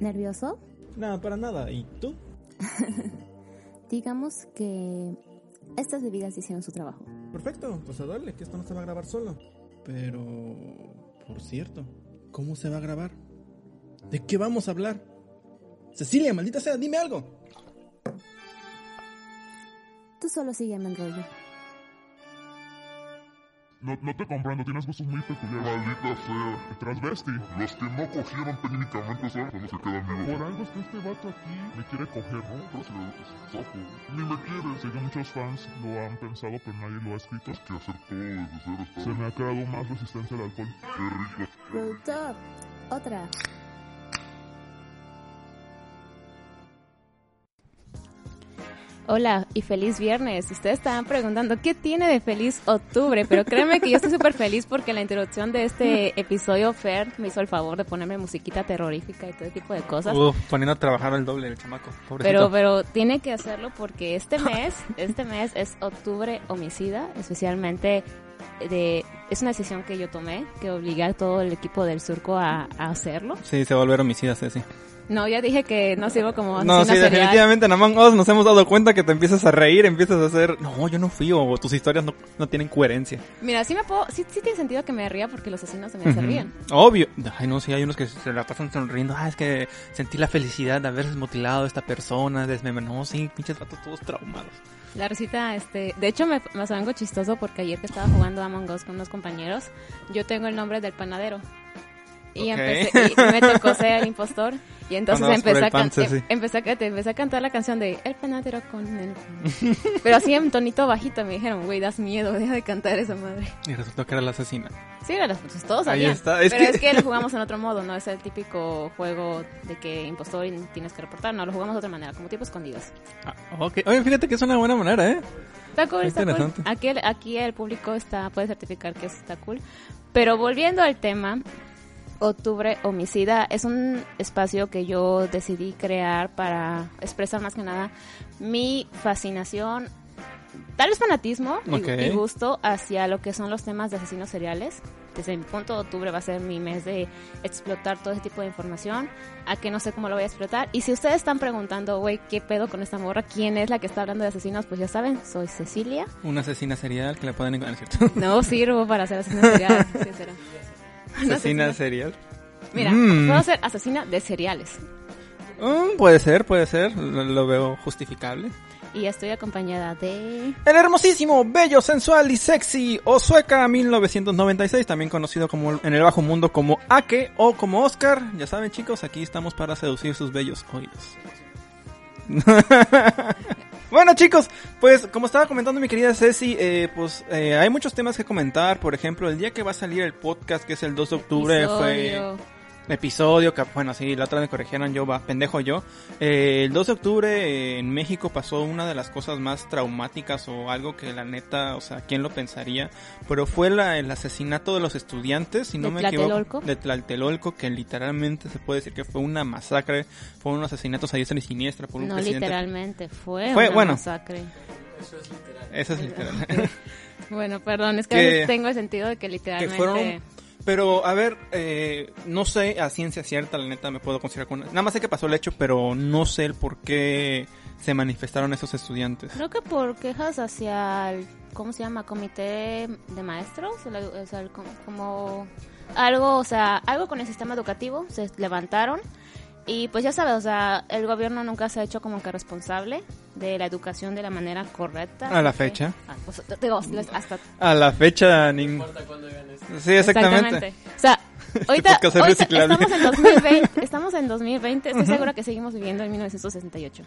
¿Nervioso? No, para nada. ¿Y tú? Digamos que estas bebidas hicieron su trabajo. Perfecto, pues a darle, que esto no se va a grabar solo. Pero, por cierto, ¿cómo se va a grabar? ¿De qué vamos a hablar? Cecilia, maldita sea, dime algo. Tú solo sígueme en rollo. No, no te comprendo, tienes gustos muy peculiares. Maldita sea. Transvesti. Los que no cogieron técnicamente son los que se quedan vivos. Por algo es que este vato aquí me quiere coger, ¿no? Pero si. Ni me quiere. Sé que muchos fans lo han pensado, pero nadie lo ha escrito. Es que hacer todo desde cero está Se me ha creado más resistencia al alcohol. Qué rico. Productor, otra. Hola y feliz viernes. Ustedes estaban preguntando qué tiene de feliz octubre, pero créanme que yo estoy súper feliz porque la introducción de este episodio Fer me hizo el favor de ponerme musiquita terrorífica y todo tipo de cosas. Uf, poniendo a trabajar el doble el chamaco. Pobrecito. Pero, pero tiene que hacerlo porque este mes, este mes es octubre homicida, especialmente de, es una decisión que yo tomé, que obligué a todo el equipo del surco a, a hacerlo. Sí, se va a volver homicida, Ceci. No, ya dije que no sirvo como No, sí, serial. definitivamente en Among Us nos hemos dado cuenta que te empiezas a reír, empiezas a hacer, no, yo no fui, o tus historias no, no tienen coherencia. Mira, sí me puedo, sí, sí tiene sentido que me ría porque los asesinos también se ríen. Obvio. Ay, no, sí, hay unos que se la pasan sonriendo. Ah, es que sentí la felicidad de haber mutilado a esta persona, desmembrado. No, sí, pinches vatos todos traumados. La recita, este, de hecho me, me algo chistoso porque ayer que estaba jugando Among Us con unos compañeros, yo tengo el nombre del panadero. Y, empecé, y me tocó ser el impostor. Y entonces empecé a, pan, em- empecé, a, empecé a cantar la canción de El panadero con el pan". Pero así en tonito bajito me dijeron, güey, das miedo, deja de cantar esa madre. Y resultó que era la asesina. Sí, bueno, pues todos Ahí sabían. está, es Pero que- es que lo jugamos en otro modo, no es el típico juego de que impostor y tienes que reportar, no, lo jugamos de otra manera, como tipo escondidos. Ah, ok. Oye, fíjate que es una buena manera, ¿eh? Está cool, está cool. Interesante. Aquí, el- aquí el público está puede certificar que está cool. Pero volviendo al tema, Octubre Homicida es un espacio que yo decidí crear para expresar más que nada mi fascinación, tal vez fanatismo y- Ok. y, gusto hacia lo que son los temas de asesinos seriales. Desde mi punto de octubre va a ser mi mes de explotar todo ese tipo de información, a que no sé cómo lo voy a explotar. Y si ustedes están preguntando, güey, ¿qué pedo con esta morra? ¿Quién es la que está hablando de asesinos? Pues ya saben, soy Cecilia. Una asesina serial que la pueden encontrar, ¿cierto? No sirvo para ser asesina serial, sincera. Una asesina serial. Mira, Mm. puedo ser asesina de cereales. Mm, puede ser, puede ser. Lo, lo veo justificable. Y estoy acompañada de... El hermosísimo, bello, sensual y sexy Osueka 1996, también conocido como en el bajo mundo como Ake o como Oscar. Ya saben chicos, aquí estamos para seducir sus bellos oídos. bueno chicos, pues como estaba comentando mi querida Ceci, eh, pues eh, hay muchos temas que comentar. Por ejemplo, el día que va a salir el podcast, que es el 2 de octubre, fue episodio. que bueno, sí, la otra me corrigieron yo, va, pendejo yo. Eh, el 2 de octubre eh, en México pasó una de las cosas más traumáticas o algo que la neta, o sea, ¿quién lo pensaría? Pero fue la, el asesinato de los estudiantes, si no ¿De me equivoco, de Tlatelolco, que literalmente se puede decir que fue una masacre, fueron unos asesinatos a diestra y siniestra por un No presidente. literalmente, fue, Fue, una bueno. masacre. Eso es literal. Bueno, perdón, es que, Que- a veces tengo el sentido de que literalmente... fueron- Pero, a ver, eh, no sé a ciencia cierta, la neta me puedo considerar con... Nada más sé que pasó el hecho, pero no sé el por qué se manifestaron esos estudiantes. Creo que por quejas hacia el, ¿cómo se llama? Comité de maestros, o sea, como algo, o sea, algo con el sistema educativo, se levantaron y pues ya sabes, o sea, el gobierno nunca se ha hecho como que responsable de la educación de la manera correcta. A la fecha. Ah, pues, digo, hasta A la fecha... nin- Sí, exactamente. O sea, ahorita, estamos en 2020, estamos en 2020, estoy segura que seguimos viviendo en 1968.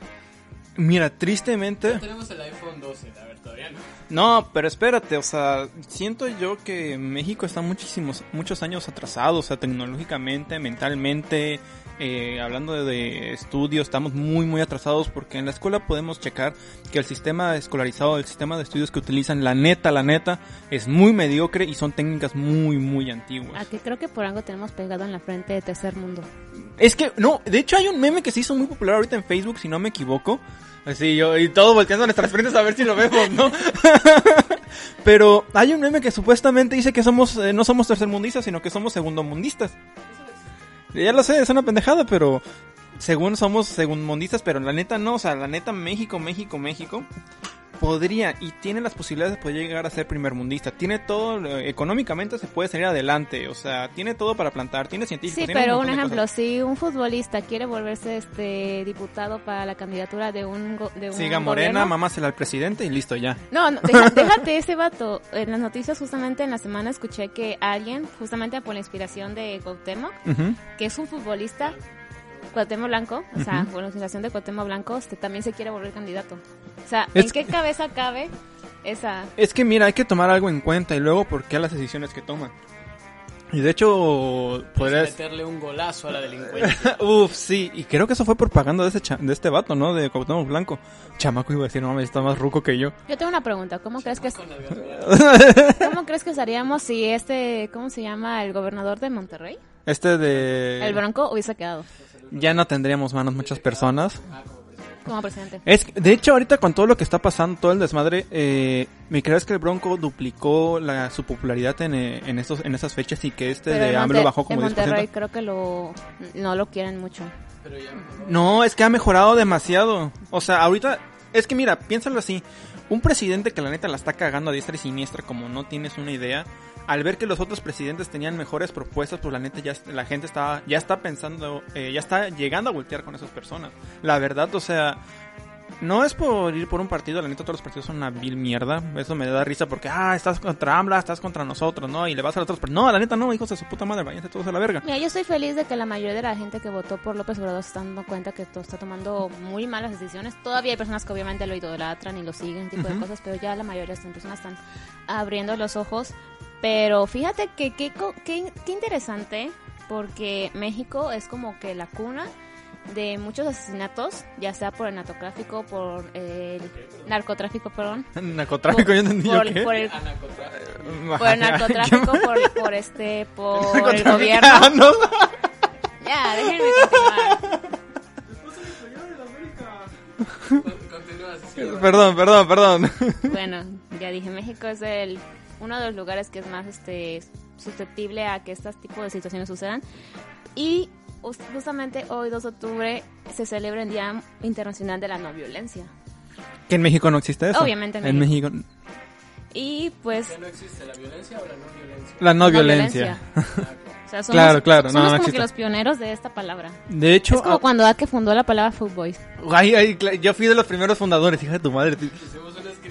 Mira, tristemente... Tenemos el iPhone 12, a ver, todavía no. No, pero espérate, o sea, siento yo que México está muchísimos, muchos años atrasado, o sea, tecnológicamente, mentalmente, eh, hablando de, estudios, estamos muy, muy atrasados porque en la escuela podemos checar que el sistema escolarizado, el sistema de estudios que utilizan, la neta, la neta, es muy mediocre y son técnicas muy, muy antiguas. A que creo que por algo tenemos pegado en la frente de tercer mundo. Es que, no, de hecho hay un meme que se hizo muy popular ahorita en Facebook, si no me equivoco. Así yo, y todo volteando nuestras frentes a ver si lo vemos, ¿no? Pero hay un meme que supuestamente dice que somos, eh, no somos tercermundistas, sino que somos segundomundistas. Ya lo sé, es una pendejada, pero según somos segundomundistas, pero la neta no, o sea, la neta México, México, México podría y tiene las posibilidades de poder llegar a ser primermundista. Tiene todo, eh, económicamente se puede salir adelante, o sea, tiene todo para plantar, tiene científicos. Sí, tiene pero un ejemplo, si un futbolista quiere volverse este diputado para la candidatura de un, go- de un Siga Morena, gobierno- mamásela al presidente y listo ya. No, no, deja- déjate ese vato. En las noticias justamente en la semana escuché que alguien, justamente por la inspiración de Cuauhtémoc, Ujú. que es un futbolista, Cuauhtémoc Blanco, o sea, Ujú. por la inspiración de Cuauhtémoc Blanco, este, también se quiere volver candidato. O sea, Es ¿en qué cabeza cabe esa...? Es que mira, hay que tomar algo en cuenta y luego por qué las decisiones que toman. Y de hecho, podrías... meterle un golazo a la delincuencia. Uf, sí, y creo que eso fue propaganda de, ese cha- de este vato, ¿no? De Cuauhtémoc Blanco. Chamaco iba a decir, no mames, está más ruco que yo. Yo tengo una pregunta, ¿cómo crees que ¿Cómo crees que estaríamos si este, ¿cómo se llama? El gobernador de Monterrey, Este de... el Bronco, hubiese quedado Ya no tendríamos manos muchas personas. Como presidente? Es de hecho, ahorita con todo lo que está pasando, todo el desmadre, eh, ¿me crees que el Bronco duplicó la, su popularidad en, eh, en, estos, en esas fechas y que este Pero de AMLO bajó como en 10%? Monterrey creo que lo, no lo quieren mucho. No, es que ha mejorado demasiado. O sea, ahorita, es que mira, piénsalo así. Un presidente que la neta la está cagando a diestra y siniestra como no tienes una idea, al ver que los otros presidentes tenían mejores propuestas, pues la neta ya la gente está ya está pensando, eh, ya está llegando a voltear con esas personas. La verdad, o sea, no es por ir por un partido, la neta todos los partidos son una vil mierda. Eso me da risa porque, ah, estás contra AMLA, estás contra nosotros, ¿no? Y le vas a los otros. Pero no, la neta no, hijos de su puta madre, váyanse todos a la verga. Mira, yo estoy feliz de que la mayoría de la gente que votó por López Obrador se está dando cuenta que todo está tomando muy malas decisiones. Todavía hay personas que obviamente lo idolatran y lo siguen, tipo de cosas, pero ya la mayoría de las personas están abriendo los ojos. Pero fíjate que qué co- qué- qué interesante, porque México es como que la cuna de muchos asesinatos, ya sea por el narcotráfico, por el narcotráfico, perdón. Narcotráfico, por, yo entendí yo por, qué. por el, por el narcotráfico, yo- por, por este, por el Narcotráfico, gobierno. no. Ya, déjenme continuar. Continúa. Perdón, perdón, perdón. Bueno, ya dije, México es el uno de los lugares que es más este susceptible a que estos tipos de situaciones sucedan. Y jus- justamente hoy, 2 de octubre, se celebra el Día Internacional de la No Violencia. Que en México no existe eso. Obviamente en En México. Y pues... ¿No existe la violencia o la no violencia? La no, no violencia. O sea, somos, Claro, claro, somos no como que los pioneros de esta palabra. De hecho, es como ah, cuando Ake fundó la palabra Footboys. ay, ay, yo fui de los primeros fundadores, hija de tu madre.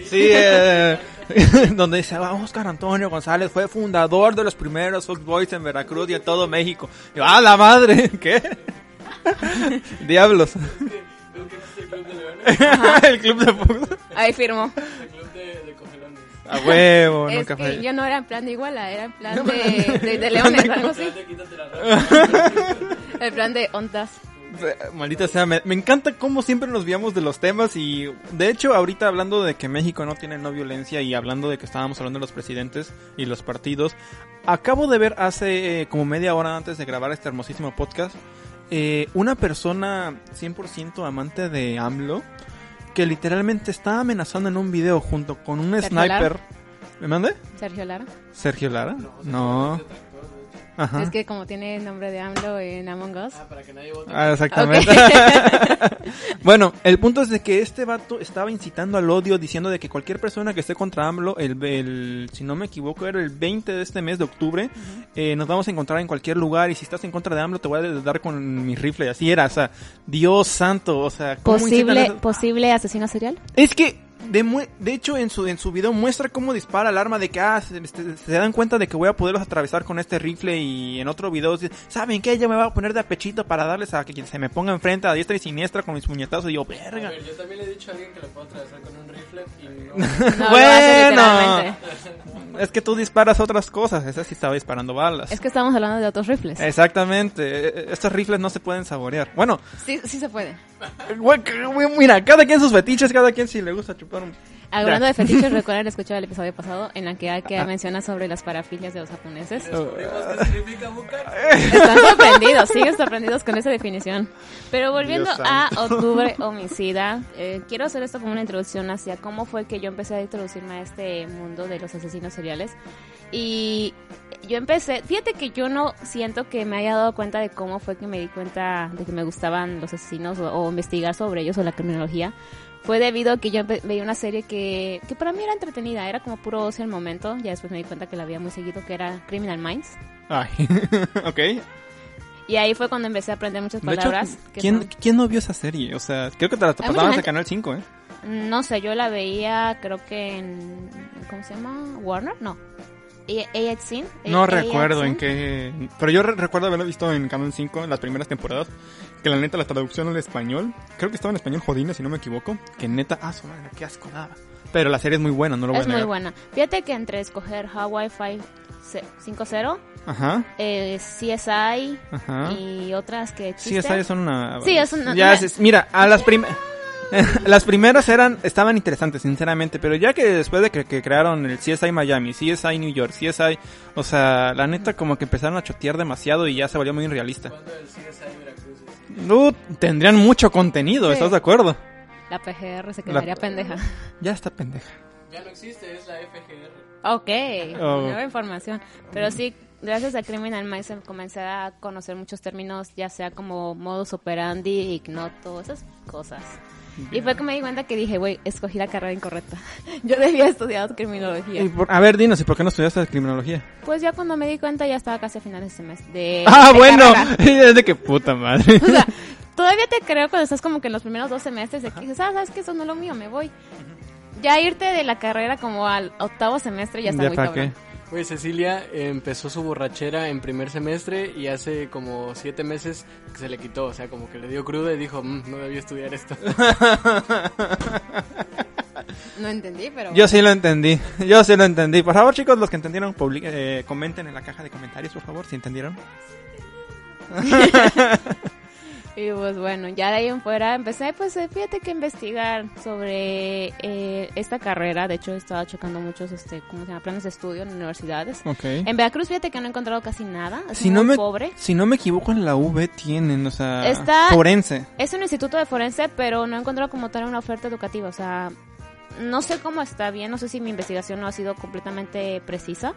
Sí, eh, donde dice, ah, Oscar Antonio González fue fundador de los primeros Fox Boys en Veracruz y en todo México. Y yo, ¡ah, la madre! ¿Qué? Diablos. El Club de Leones, el club de Fox. Ahí firmó. el Club de, de Cogelones. A huevo, es nunca que fue. yo no era en plan de iguala, era en plan de, de, de leones algo así. El plan de ondas. Maldita sea, me, me encanta cómo siempre nos viamos de los temas y de hecho ahorita hablando de que México no tiene no violencia y hablando de que estábamos hablando de los presidentes y los partidos, acabo de ver hace eh, como media hora antes de grabar este hermosísimo podcast eh, una persona 100% amante de AMLO que literalmente está amenazando en un video junto con un Sergio sniper. Lara. ¿Me mande? Sergio Lara. ¿Sergio Lara? No. Ajá. Es que como tiene el nombre de AMLO en Among Us. Ah, para que nadie vote. Ah, exactamente. bueno, el punto es de que este vato estaba incitando al odio diciendo de que cualquier persona que esté contra AMLO, el, el- si no me equivoco, era el 20 de este mes de octubre, eh, nos vamos a encontrar en cualquier lugar y si estás en contra de AMLO te voy a dar con mi rifle. Así era, o sea, Dios santo, o sea, ¿cómo incitan Posible, posible asesino serial. Es que de, de hecho, en su, en su video muestra cómo dispara el arma de que, ah, se, este, se dan cuenta de que voy a poderlos atravesar con este rifle y en otro video dice, ¿saben qué? Yo me voy a poner de apechito para darles a que quien se me ponga enfrente a diestra y siniestra con mis puñetazos y yo, A verga. ver, yo también le he dicho a alguien que lo puedo atravesar con un rifle y no. No, lo hace bueno. Es que tú disparas otras cosas, esa sí estaba disparando balas. Es que estamos hablando de otros rifles. Exactamente, eh, estos rifles no se pueden saborear. Bueno, Sí, sí se puede. güey, mira, cada quien sus fetiches, cada quien si le gusta chupar un... Hablando de fetiches, recuerden escuchar el episodio pasado en la que Ake menciona sobre las parafilias de los japoneses. ¿Descubrimos qué significa bucar? Están sorprendidos, siguen sorprendidos con esa definición. Pero volviendo a Octubre Homicida, eh, quiero hacer esto como una introducción hacia cómo fue que yo empecé a introducirme a este mundo de los asesinos seriales. Y yo empecé, fíjate que yo no siento que me haya dado cuenta de cómo fue que me di cuenta de que me gustaban los asesinos o, o investigar sobre ellos o la criminología. Fue debido a que yo veía una serie que, que para mí era entretenida, era como puro ocio el momento. Ya después me di cuenta que la veía muy seguido, que era Criminal Minds. Ay, ok. Y ahí fue cuando empecé a aprender muchas De hecho, palabras. que ¿quién, son- ¿quién no vio esa serie? O sea, creo que te la pasaban en Canal 5, ¿eh? No sé, yo la veía, creo que en. ¿Cómo se llama? ¿Warner? No. AXN. No recuerdo en qué... Pero yo re- recuerdo haberlo visto en Canal 5 en las primeras temporadas. Que la neta, la traducción al español... Creo que estaba en español jodines, si no me equivoco. Que neta... Ah, su madre, qué asco daba. Pero la serie es muy buena, no lo voy Es a muy negar. buena. Fíjate que entre escoger Hawaii 5.0, Ajá, eh, CSI ajá. y otras que existen. esas son una... Sí, es una- Ya, es- mira, a las primeras... las primeras eran estaban interesantes, sinceramente, pero ya que después de que, que crearon el CSI Miami, CSI New York, CSI, o sea, la neta como que empezaron a chotear demasiado y ya se volvió muy realista. ¿Cuándo el CSI Veracruz? No, tendrían mucho contenido, Sí. ¿estás de acuerdo? La PGR se quedaría La- pendeja. Ya está pendeja. Ya no existe, es la FGR. Ok, Oh. nueva información. Pero sí, gracias a Criminal Minds comencé a conocer muchos términos, ya sea como modus operandi, ignoto, esas cosas. Y fue que me di cuenta que dije, güey, escogí la carrera incorrecta. Yo debía estudiar criminología. Y por- a ver, dinos, ¿y por qué no estudiaste criminología? Pues ya cuando me di cuenta ya estaba casi a finales de semestre. De, ah, de bueno, carrera. es de que puta madre. O sea, todavía te creo cuando estás como que en los primeros dos semestres de que dices, ah, sabes que eso no es lo mío, me voy. Ya irte de la carrera como al octavo semestre ya está muy para cabrón. qué. Güey, Cecilia empezó su borrachera en primer semestre y hace como siete meses que se le quitó. O sea, como que le dio cruda y dijo, "Mm, no debía estudiar esto. No entendí, pero... Yo sí lo entendí, yo sí lo entendí. Por favor, chicos, los que entendieron, publi- eh, comenten en la caja de comentarios, por favor, si entendieron. Y pues bueno, ya de ahí en fuera empecé, pues eh, fíjate que investigar sobre eh, esta carrera. De hecho, estaba checando muchos, este, ¿cómo se llama? Planes de estudio en universidades. En Veracruz, fíjate que no he encontrado casi nada. Es Si muy no, me, pobre. si no me equivoco, en la V tienen, o sea, Está- forense. Es un instituto de forense, pero no he encontrado como tal una oferta educativa. O sea, no sé cómo está bien, no sé si mi investigación no ha sido completamente precisa,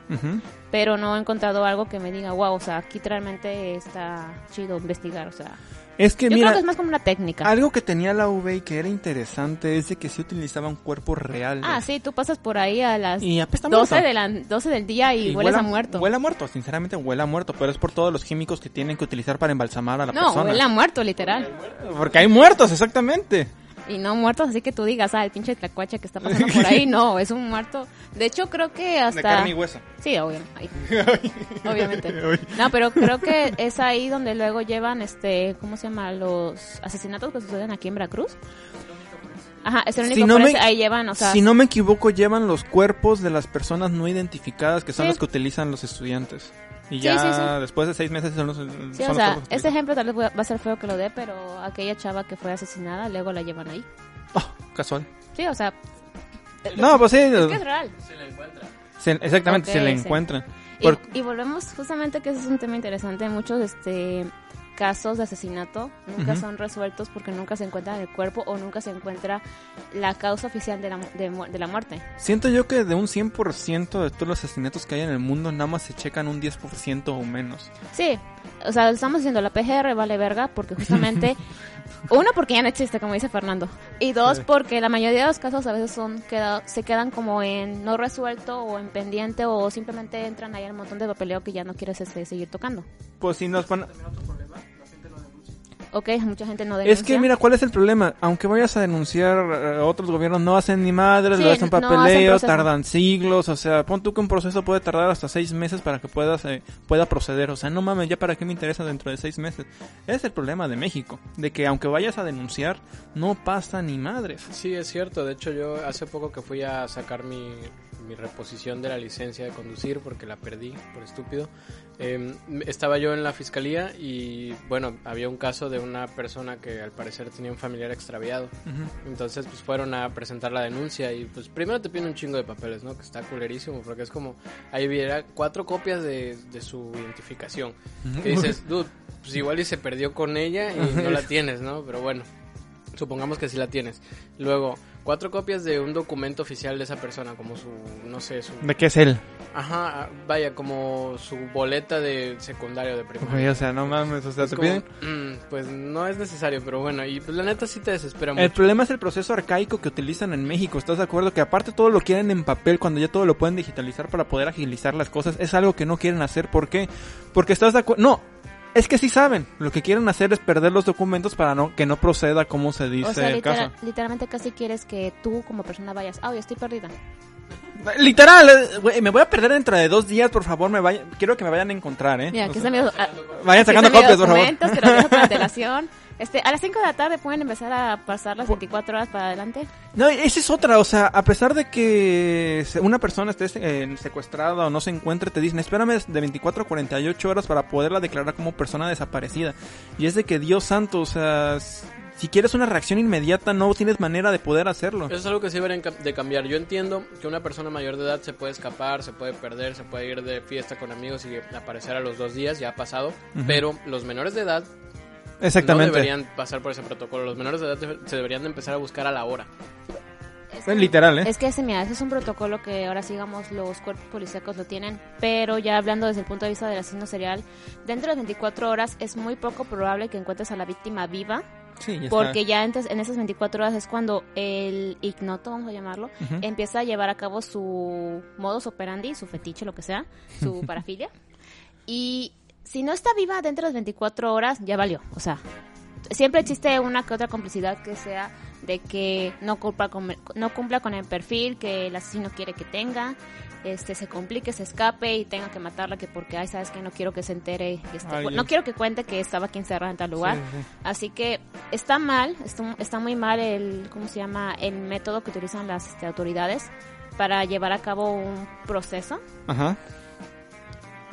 pero no he encontrado algo que me diga, wow, o sea, aquí realmente está chido investigar. O sea, Es que yo mira, creo que es más como una técnica. algo que tenía la V y que era interesante es de que se utilizaban cuerpos reales. Ah, sí, tú pasas por ahí a las Y apesta 12, muerto. de la, 12 del día y, hueles a muerto. Huele a muerto, sinceramente huele a muerto, pero es por todos los químicos que tienen que utilizar para embalsamar a la no, persona. huele a muerto, literal. Porque hay muertos, exactamente. Y no muertos, así que tú digas, ah, el pinche tlacuache que está pasando por ahí. No, es un muerto. De hecho, creo que hasta... De carne y hueso. Sí, obvio, ahí. obviamente. No, pero creo que es ahí donde luego llevan, este, ¿cómo se llama? Los asesinatos que suceden aquí en Veracruz. Ajá, es el único Si no, me, ahí llevan, o sea, si no me equivoco, llevan los cuerpos de las personas no identificadas, que son Sí. los que utilizan los estudiantes. Y ya sí, sí. después de seis meses son los, sí, son o los sea, este ejemplo tal vez va a ser feo que lo dé, pero aquella chava que fue asesinada, luego la llevan ahí. Ah, casual. Sí, o sea, No, pues sí. es que es real. Se la encuentra. se- exactamente, se le sí. encuentran. Y, Por- y volvemos justamente que ese es un tema interesante. Muchos este casos de asesinato nunca Ujú. son resueltos porque nunca se encuentra el cuerpo o nunca se encuentra la causa oficial de la, de, de la muerte. Siento yo que de un 100% de todos los asesinatos que hay en el mundo, nada más se checan un 10% o menos. Sí, o sea, estamos diciendo la PGR vale verga porque justamente uno porque ya no existe como dice Fernando y dos Sí. porque la mayoría de los casos a veces son queda, se quedan como en no resuelto o en pendiente o simplemente entran ahí al montón de papeleo que ya no quieres este, seguir tocando. Pues si nos van... ok, mucha gente no denuncia. Es que mira, ¿cuál es el problema? Aunque vayas a denunciar, eh, otros gobiernos no hacen ni madres, Sí, le hacen no hacen papeleo, tardan siglos, o sea, pon tú que un proceso puede tardar hasta seis meses para que puedas eh, pueda proceder, o sea, no mames, ya para qué me interesa dentro de seis meses. Ese es el problema de México, de que aunque vayas a denunciar, no pasa ni madres. Sí, es cierto. De hecho, yo hace poco que fui a sacar mi, mi reposición de la licencia de conducir porque la perdí por estúpido. eh, estaba yo en la fiscalía y, bueno, había un caso de una persona que al parecer tenía un familiar extraviado. Entonces, pues fueron a presentar la denuncia y, pues, primero te piden un chingo de papeles, ¿no? Que está culerísimo porque es como, ahí viera cuatro copias de, de su identificación. Que dices, dude, pues igual y se perdió con ella y no la tienes, ¿no? Pero bueno. Supongamos que sí la tienes. Luego, cuatro copias de un documento oficial de esa persona, como su, no sé, su... ¿De qué es él? Ajá, vaya, como su boleta de secundario de primaria. Güey, o sea, no mames, o sea, te como, piden... mm, pues no es necesario, pero bueno, y pues la neta sí te desespera El mucho. problema es el proceso arcaico que utilizan en México. ¿Estás de acuerdo? Que aparte todo lo quieren en papel cuando ya todo lo pueden digitalizar para poder agilizar las cosas. Es algo que no quieren hacer. ¿Por qué? Porque estás de acuerdo. No. Es que sí saben. Lo que quieren hacer es perder los documentos para no que no proceda como se dice O sea, el caso. literalmente casi quieres que tú como persona vayas, ah, oye, estoy perdida. Literal, eh, güey, me voy a perder dentro de dos días, por favor, me vaya, quiero que me vayan a encontrar, ¿eh? Mira, O aquí sea, están mis, ah, vayan aquí sacando copias, por favor. Este, a las 5 de la tarde pueden empezar a pasar las 24 horas para adelante. No, esa es otra, o sea, a pesar de que una persona esté eh, secuestrada o no se encuentre, te dicen, espérame de 24 a 48 horas para poderla declarar como persona desaparecida. Y es de que, Dios santo, o sea, si quieres una reacción inmediata, no tienes manera de poder hacerlo. Eso es algo que sí deberían de cambiar. Yo entiendo que una persona mayor de edad se puede escapar, se puede perder, se puede ir de fiesta con amigos y aparecer a los dos días, ya ha pasado. Pero los menores de edad Exactamente. no deberían pasar por ese protocolo. Los menores de edad se deberían de empezar a buscar a la hora. Es literal, ¿eh? Es que ese, mira, ese es un protocolo que ahora sigamos los cuerpos policíacos lo tienen, pero ya hablando desde el punto de vista del asesino serial, dentro de 24 horas es muy poco probable que encuentres a la víctima viva, Sí, ya está. porque ya antes, en esas 24 horas es cuando el ignoto, vamos a llamarlo, Ujú. empieza a llevar a cabo su modus operandi, su fetiche, lo que sea, su parafilia, y si no está viva dentro de 24 horas, ya valió, o sea, siempre existe una que otra complicidad que sea de que no cumpla con, no cumpla con el perfil que el asesino quiere que tenga, este se complique, se escape y tenga que matarla que porque ay sabes que no quiero que se entere, este, no quiero que cuente que estaba aquí encerrada en tal lugar. Sí, sí. Así que está mal, está, está muy mal el ¿cómo se llama? el método que utilizan las este, autoridades para llevar a cabo un proceso. Ajá.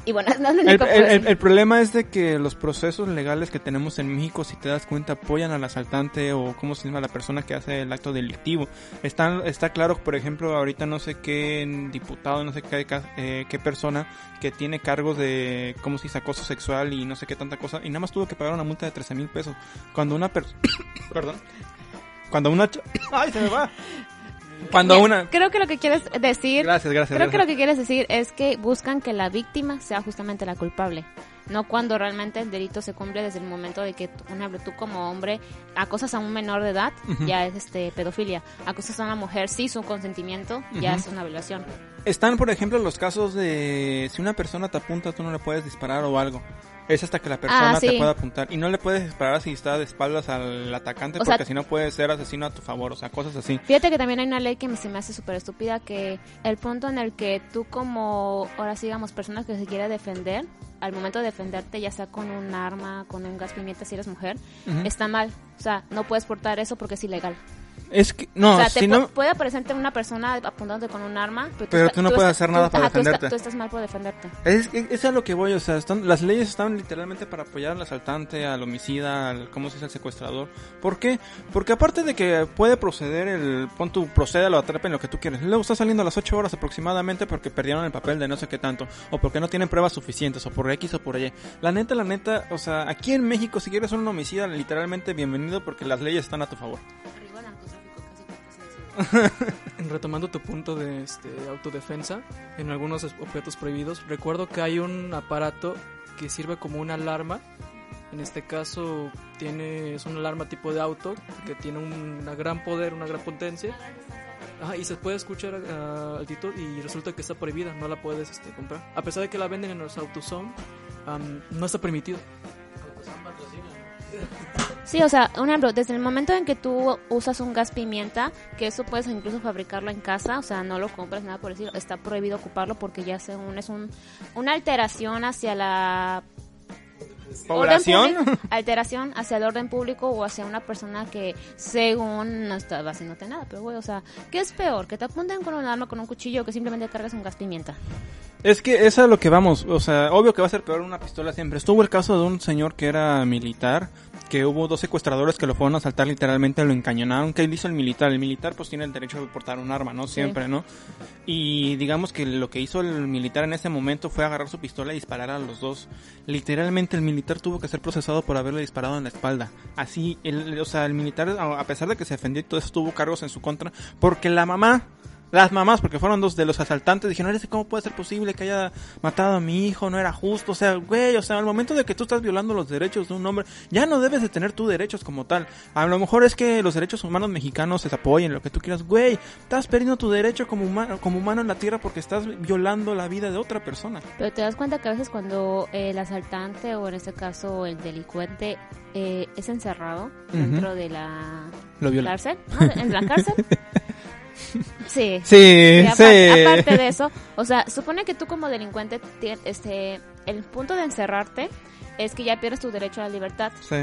Y bueno, no El, el- el- el problema es de que los procesos legales que tenemos en México, si te das cuenta, apoyan al asaltante o cómo se llama la persona que hace el acto delictivo. Está, está claro, por ejemplo, ahorita no sé qué diputado, no sé qué, eh, qué persona que tiene cargos de, ¿cómo se dice?, acoso sexual y no sé qué tanta cosa, y nada más tuvo que pagar una multa de 13 mil pesos. Cuando una persona... Perdón. Cuando una... ¡Ay, se me va! Cuando Mira, una... Creo que lo que quieres decir Gracias, gracias. Creo que lo que quieres decir es que buscan que la víctima sea justamente la culpable, no cuando realmente el delito se cumple desde el momento de que, por ejemplo, tú como hombre acosas a un menor de edad, ya es este pedofilia. Acosas a una mujer sin su consentimiento, ya es una violación. Están, por ejemplo, los casos de si una persona te apunta, tú no le puedes disparar o algo. Es hasta que la persona Ah, sí. te pueda apuntar. Y no le puedes disparar si está de espaldas al atacante, O porque si no puede ser asesino a tu favor, o sea, cosas así. Fíjate que también hay una ley que se me hace súper estúpida, que el punto en el que tú como, ahora sí digamos, persona que se quiere defender, al momento de defenderte, ya sea con un arma, con un gas pimienta si eres mujer, está mal. O sea, no puedes portar eso porque es ilegal. Es que, no, o sea, te si pu- no, puede aparecerte una persona apuntándote con un arma, pero tú, Pero tú no puedes esta- hacer nada tú- para ajá, tú defenderte. Tú, estás mal por defenderte. es, es, es a lo que voy, o sea, están, las leyes están literalmente para apoyar al asaltante, al homicida, al, ¿cómo se dice?, al secuestrador. ¿Por qué? Porque aparte de que puede proceder el, pon tu, procede, lo atrapen, lo que tú quieres. Luego está saliendo a las 8 horas aproximadamente porque perdieron el papel de no sé qué tanto, o porque no tienen pruebas suficientes, o por X o por Y. La neta, la neta, o sea, aquí en México, si quieres un homicida, literalmente bienvenido porque las leyes están a tu favor. Retomando tu punto de este, autodefensa, en algunos objetos prohibidos, recuerdo que hay un aparato que sirve como una alarma. En este caso tiene es una alarma tipo de auto que tiene un una gran poder, una gran potencia. Ajá, y se puede escuchar a, a altitud y resulta que está prohibida, no la puedes este, comprar. A pesar de que la venden en los AutoZone, am, no está permitido. Sí, o sea, un ejemplo, desde el momento en que tú usas un gas pimienta, que eso puedes incluso fabricarlo en casa, o sea, no lo compras, nada por decirlo, está prohibido ocuparlo porque ya según es un, una alteración hacia la ¿Población? público- alteración hacia el orden público o hacia una persona que según no estaba haciéndote nada. Pero, güey, o sea, ¿qué es peor? ¿Que te apunten con un arma, con un cuchillo o que simplemente cargas un gas pimienta? Es que es a lo que vamos, o sea, obvio que va a ser peor una pistola siempre. Estuvo el caso de un señor que era militar, que hubo dos secuestradores que lo fueron a asaltar literalmente, lo encañonaron. ¿Qué hizo el militar? El militar pues tiene el derecho de portar un arma, ¿no? Siempre, ¿no? Y digamos que lo que hizo el militar en ese momento fue agarrar su pistola y disparar a los dos. Literalmente el militar tuvo que ser procesado por haberle disparado en la espalda. Así, el, o sea, el militar, a a pesar de que se defendió y todo eso, tuvo cargos en su contra, porque la mamá las mamás, porque fueron dos de los asaltantes, dijeron, "Eres, ¿cómo puede ser posible que haya matado a mi hijo? No era justo. O sea, güey, o sea, al momento de que tú estás violando los derechos de un hombre, ya no debes de tener tus derechos como tal. A lo mejor es que los derechos humanos mexicanos se apoyen, lo que tú quieras. Güey, estás perdiendo tu derecho como humano, como humano en la tierra porque estás violando la vida de otra persona. Pero te das cuenta que a veces cuando el asaltante o en este caso el delincuente eh, es encerrado dentro de la Lo cárcel, ¿no? ¿En la cárcel? Sí. Sí, Y apa- sí. Aparte de eso, o sea, supone que tú como delincuente, este, el punto de encerrarte es que ya pierdes tu derecho a la libertad, Sí.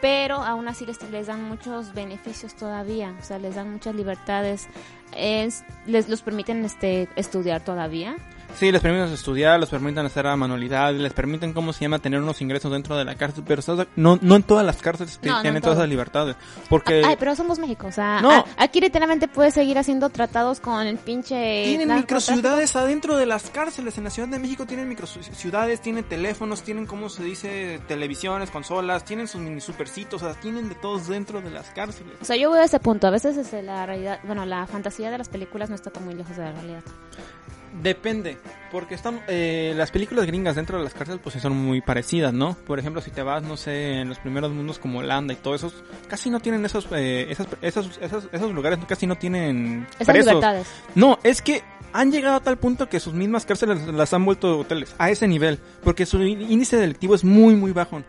pero aún así les, les dan muchos beneficios todavía, o sea, les dan muchas libertades, es, les los permiten este estudiar todavía. Sí, les permiten estudiar, les permiten hacer manualidades, les permiten, ¿cómo se llama?, tener unos ingresos dentro de la cárcel, pero ¿estás de- no, no en todas las cárceles No, tienen en todas esas libertades. Porque Ay, pero somos México, o sea, No. aquí literalmente puedes seguir haciendo tratados con el pinche... tienen microciudades adentro de las cárceles. En la Ciudad de México tienen microciudades, tienen teléfonos, tienen, ¿cómo se dice?, televisiones, consolas, tienen sus mini supercitos, o sea, tienen de todos dentro de las cárceles. O sea, yo voy a ese punto. A veces la realidad, bueno, la fantasía de las películas no está tan muy lejos de la realidad. Depende, porque están, eh, las películas gringas dentro de las cárceles pues son muy parecidas, ¿no? Por ejemplo, si te vas, no sé, en los primeros mundos como Holanda y todo eso, casi no tienen esos, eh, esas, esos, esos, esos lugares, casi no tienen Esas presos. libertades. No, es que han llegado a tal punto que sus mismas cárceles las han vuelto hoteles, a ese nivel, porque su índice delictivo es muy, muy bajo.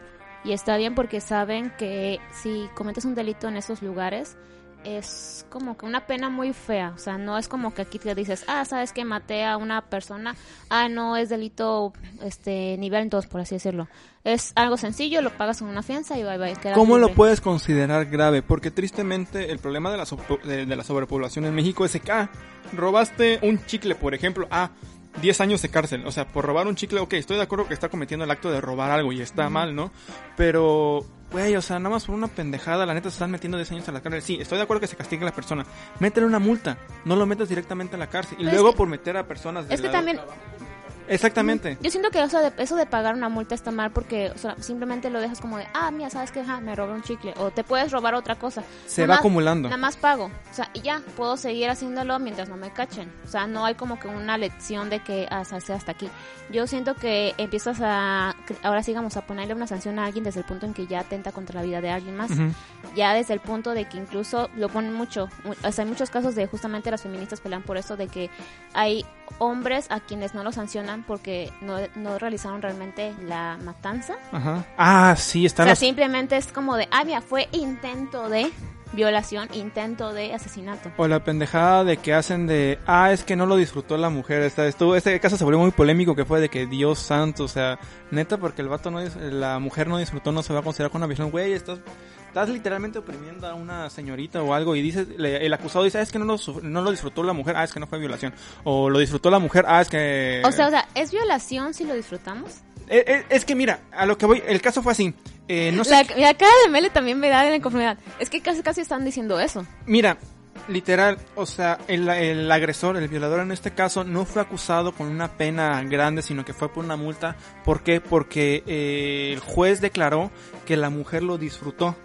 Y está bien porque saben que si cometes un delito en esos lugares es como que una pena muy fea. O sea, no es como que aquí te dices, ah, sabes que maté a una persona, ah, no, es delito este nivel 2, por así decirlo. Es algo sencillo, lo pagas en una fianza y bye bye. ¿Cómo lo libre. puedes considerar grave? Porque tristemente el problema de la, so- de, de la sobrepoblación en México es que, ah, robaste un chicle, por ejemplo, ah, 10 años de cárcel. O sea, por robar un chicle, ok, estoy de acuerdo que está cometiendo el acto de robar algo y está mal, ¿no? Pero, güey, o sea, nada más por una pendejada, la neta se están metiendo 10 años a la cárcel. Sí, estoy de acuerdo que se castigue a la persona. Métele una multa, no lo metas directamente a la cárcel. Y Pero es luego que- por meter a personas de Es que la- también, Exactamente. Yo siento que o sea, de- eso de pagar una multa está mal porque o sea, simplemente lo dejas como de, ah, mira, ¿sabes qué? Ajá, me robé un chicle. O te puedes robar otra cosa. Se Nada va más- acumulando. Nada más pago. O sea, y ya, puedo seguir haciéndolo mientras no me cachen. O sea, no hay como que una lección de que ah, se hace hasta aquí. Yo siento que empiezas a, ahora sí vamos a ponerle una sanción a alguien desde el punto en que ya atenta contra la vida de alguien más. Ya desde el punto de que incluso lo ponen mucho. mu- O sea, hay muchos casos de justamente las feministas pelean por eso, de que hay hombres a quienes no los sancionan porque no, no realizaron realmente la matanza. Ajá. Ah, sí, O están sea, los- simplemente es como de, ah, mira, fue intento de violación, intento de asesinato. O la pendejada de que hacen de, ah, es que no lo disfrutó la mujer. Esta, estuvo, este caso se volvió muy polémico que fue de que Dios santo, o sea, neta, porque el vato no, la mujer no disfrutó, no se va a considerar con una visión. Güey, estás, estás literalmente oprimiendo a una señorita o algo y dices, le- el acusado dice, ah, es que no lo, no lo disfrutó la mujer, ah, es que no fue violación. O lo disfrutó la mujer, ah, es que... O sea, o sea, ¿es violación si lo disfrutamos? Eh, eh, es que mira, a lo que voy, el caso fue así. Eh, no sé La, la cara de Mele también me da de la inconformidad. Es que casi casi están diciendo eso. Mira, literal, o sea, el, el agresor, el violador en este caso, no fue acusado con una pena grande, sino que fue por una multa. ¿Por qué? Porque eh, el juez declaró que la mujer lo disfrutó.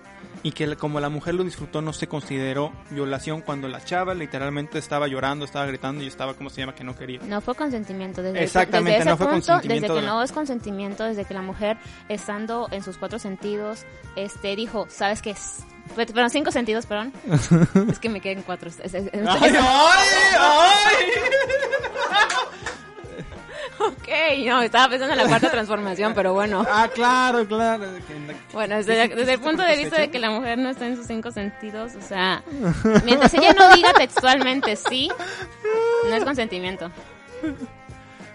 Y que como la mujer lo disfrutó no se consideró violación cuando la chava literalmente estaba llorando, estaba gritando y estaba, ¿cómo se llama? Que no quería. No fue consentimiento. Desde, Exactamente, desde ese no fue punto, consentimiento Desde que no es consentimiento, desde que la mujer, estando en sus cuatro sentidos, este dijo, ¿sabes qué? es? Perdón, cinco sentidos, perdón. es que me quedé en cuatro. Es- es- es- ¡Ay, ay, ay! Ok. no, estaba pensando en la cuarta transformación, pero bueno. Ah, claro, claro. Bueno, desde, desde el punto de vista de que la mujer no está en sus cinco sentidos, o sea, mientras ella no diga textualmente sí, no es consentimiento.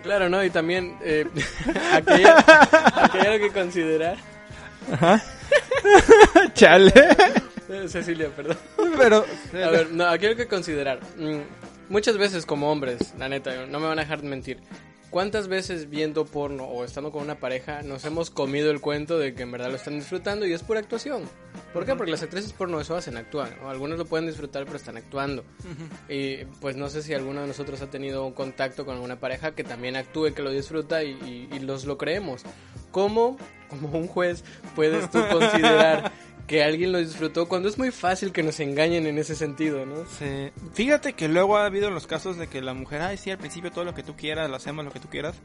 Claro, ¿no? Y también eh, aquí, hay, aquí hay algo que considerar. Chale. Eh, Cecilia, perdón. Pero, A ver, no, aquí hay algo que considerar. Mm, muchas veces como hombres, la neta, no me van a dejar de mentir. ¿Cuántas veces viendo porno o estando con una pareja nos hemos comido el cuento de que en verdad lo están disfrutando y es pura actuación? ¿Por qué? Porque las actrices porno eso hacen, actúan. ¿no? Algunos lo pueden disfrutar pero están actuando. Y pues no sé si alguno de nosotros ha tenido un contacto con alguna pareja que también actúe, que lo disfruta y, y- y los lo creemos. ¿Cómo, como un juez, puedes tú considerar que alguien lo disfrutó cuando es muy fácil que nos engañen en ese sentido, ¿no? Sí. Fíjate que luego ha habido los casos de que la mujer, ay, sí, al principio todo lo que tú quieras, lo hacemos lo que tú quieras,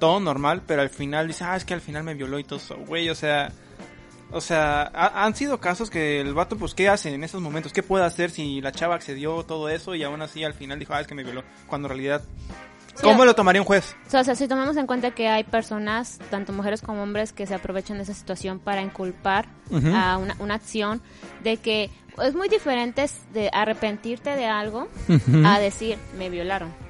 todo normal, pero al final dice, ah, es que al final me violó y todo eso, güey, o sea, o sea, ha- han sido casos que el vato, pues, ¿qué hace en esos momentos? ¿Qué puede hacer si la chava accedió todo eso y aún así al final dijo, ah, es que me violó? Cuando en realidad, ¿cómo lo tomaría un juez? O sea, si tomamos en cuenta que hay personas, tanto mujeres como hombres, que se aprovechan de esa situación para inculpar a una, una acción de que es muy diferente de arrepentirte de algo a decir, me violaron.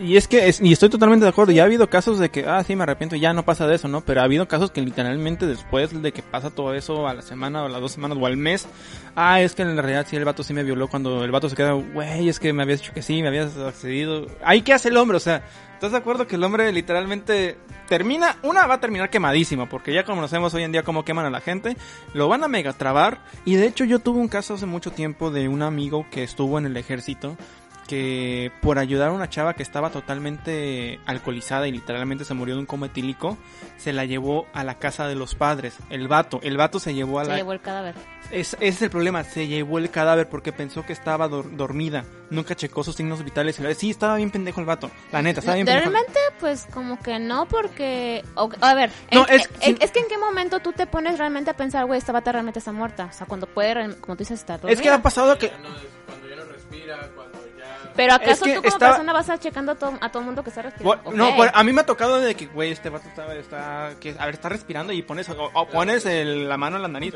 Y es que, es- y estoy totalmente de acuerdo, ya ha habido casos de que, ah, sí, me arrepiento, ya no pasa de eso, ¿no? Pero ha habido casos que literalmente después de que pasa todo eso a la semana o a las dos semanas o al mes, ah, es que en realidad sí el vato sí me violó cuando el vato se queda, güey, es que me habías dicho que sí, me habías accedido. Ahí, ¿qué hace el hombre? O sea, ¿estás de acuerdo que el hombre literalmente termina, una va a terminar quemadísimo, porque ya conocemos hoy en día cómo queman a la gente, lo van a mega trabar, y de hecho yo tuve un caso hace mucho tiempo de un amigo que estuvo en el ejército, que por ayudar a una chava que estaba totalmente alcoholizada y literalmente se murió de un coma etílico, se la llevó a la casa de los padres. El vato, el vato se llevó a Se la... llevó el cadáver. Es, ese es el problema, se llevó el cadáver porque pensó que estaba dor- dormida. Nunca checó sus signos vitales. y la- Sí, estaba bien pendejo el vato. La neta, estaba bien pendejo. Realmente, pues como que no, porque... o- a ver, No, en- es- en- es que en qué momento tú te pones realmente a pensar, güey, esta bata realmente está muerta. O sea, cuando puede, como tú dices, está Es que dormida. ha pasado que... Pero ¿acaso que tú como estaba- persona vas a checando a todo, a todo mundo que está respirando? No, pues, a mí me ha tocado de que, güey, este vato está, está, que, a ver, está respirando y pones, o, o pones el- la mano en la nariz.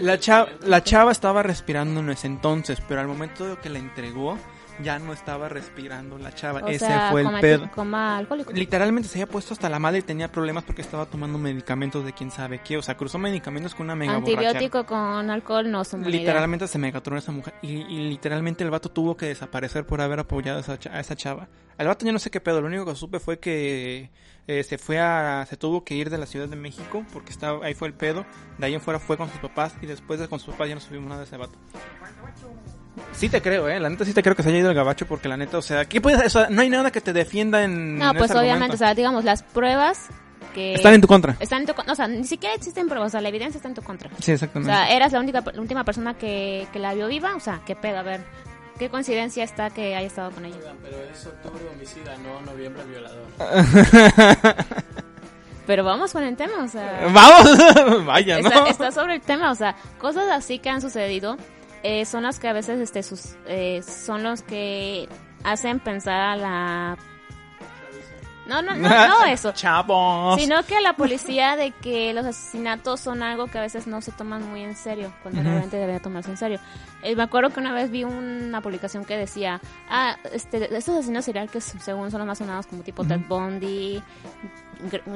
La chava, la chava estaba respirando en ese entonces, pero al momento de que la entregó, ya no estaba respirando la chava. O ese sea, fue el pedo. coma alcohólico. Literalmente se había puesto hasta la madre y tenía problemas porque estaba tomando medicamentos de quién sabe qué. O sea, cruzó medicamentos con una mega borrachera. Antibiótico con alcohol no son buena idea. Literalmente se megatronó esa mujer. Y, y literalmente el vato tuvo que desaparecer por haber apoyado a esa, cha- a esa chava. El vato ya no sé qué pedo. Lo único que supe fue que eh, se fue a. Se tuvo que ir de la Ciudad de México porque estaba, ahí fue el pedo. De ahí en fuera fue con sus papás. Y después de con sus papás ya no subimos nada de ese vato. Sí te creo, eh. La neta sí te creo que se haya ido el gabacho porque la neta, o sea, ¿qué puedes, o sea, no hay nada que te defienda en. No, en pues ese obviamente, argumento. o sea, digamos, las pruebas que... Están en tu contra. Están en tu O sea, ni siquiera existen pruebas, o sea, la evidencia está en tu contra. Sí, O exactamente. sea, eras la, única, la última persona que, que la vio viva, o sea, qué pedo, a ver, qué coincidencia está que haya estado con ella. Oigan, pero es octubre homicida, no noviembre violador. Pero vamos con el tema, o sea... Vamos, vaya, ¿no? está, está sobre el tema, o sea, cosas así que han sucedido eh, son las que a veces este, sus, eh, son los que hacen pensar a la... No, no, no, no eso. Chavos. Sino que la policía de que los asesinatos son algo que a veces no se toman muy en serio, cuando Ujú. realmente debería tomarse en serio. Eh, me acuerdo que una vez vi una publicación que decía, ah, este, estos asesinos serial que según son los más sonados como tipo Ted Bundy,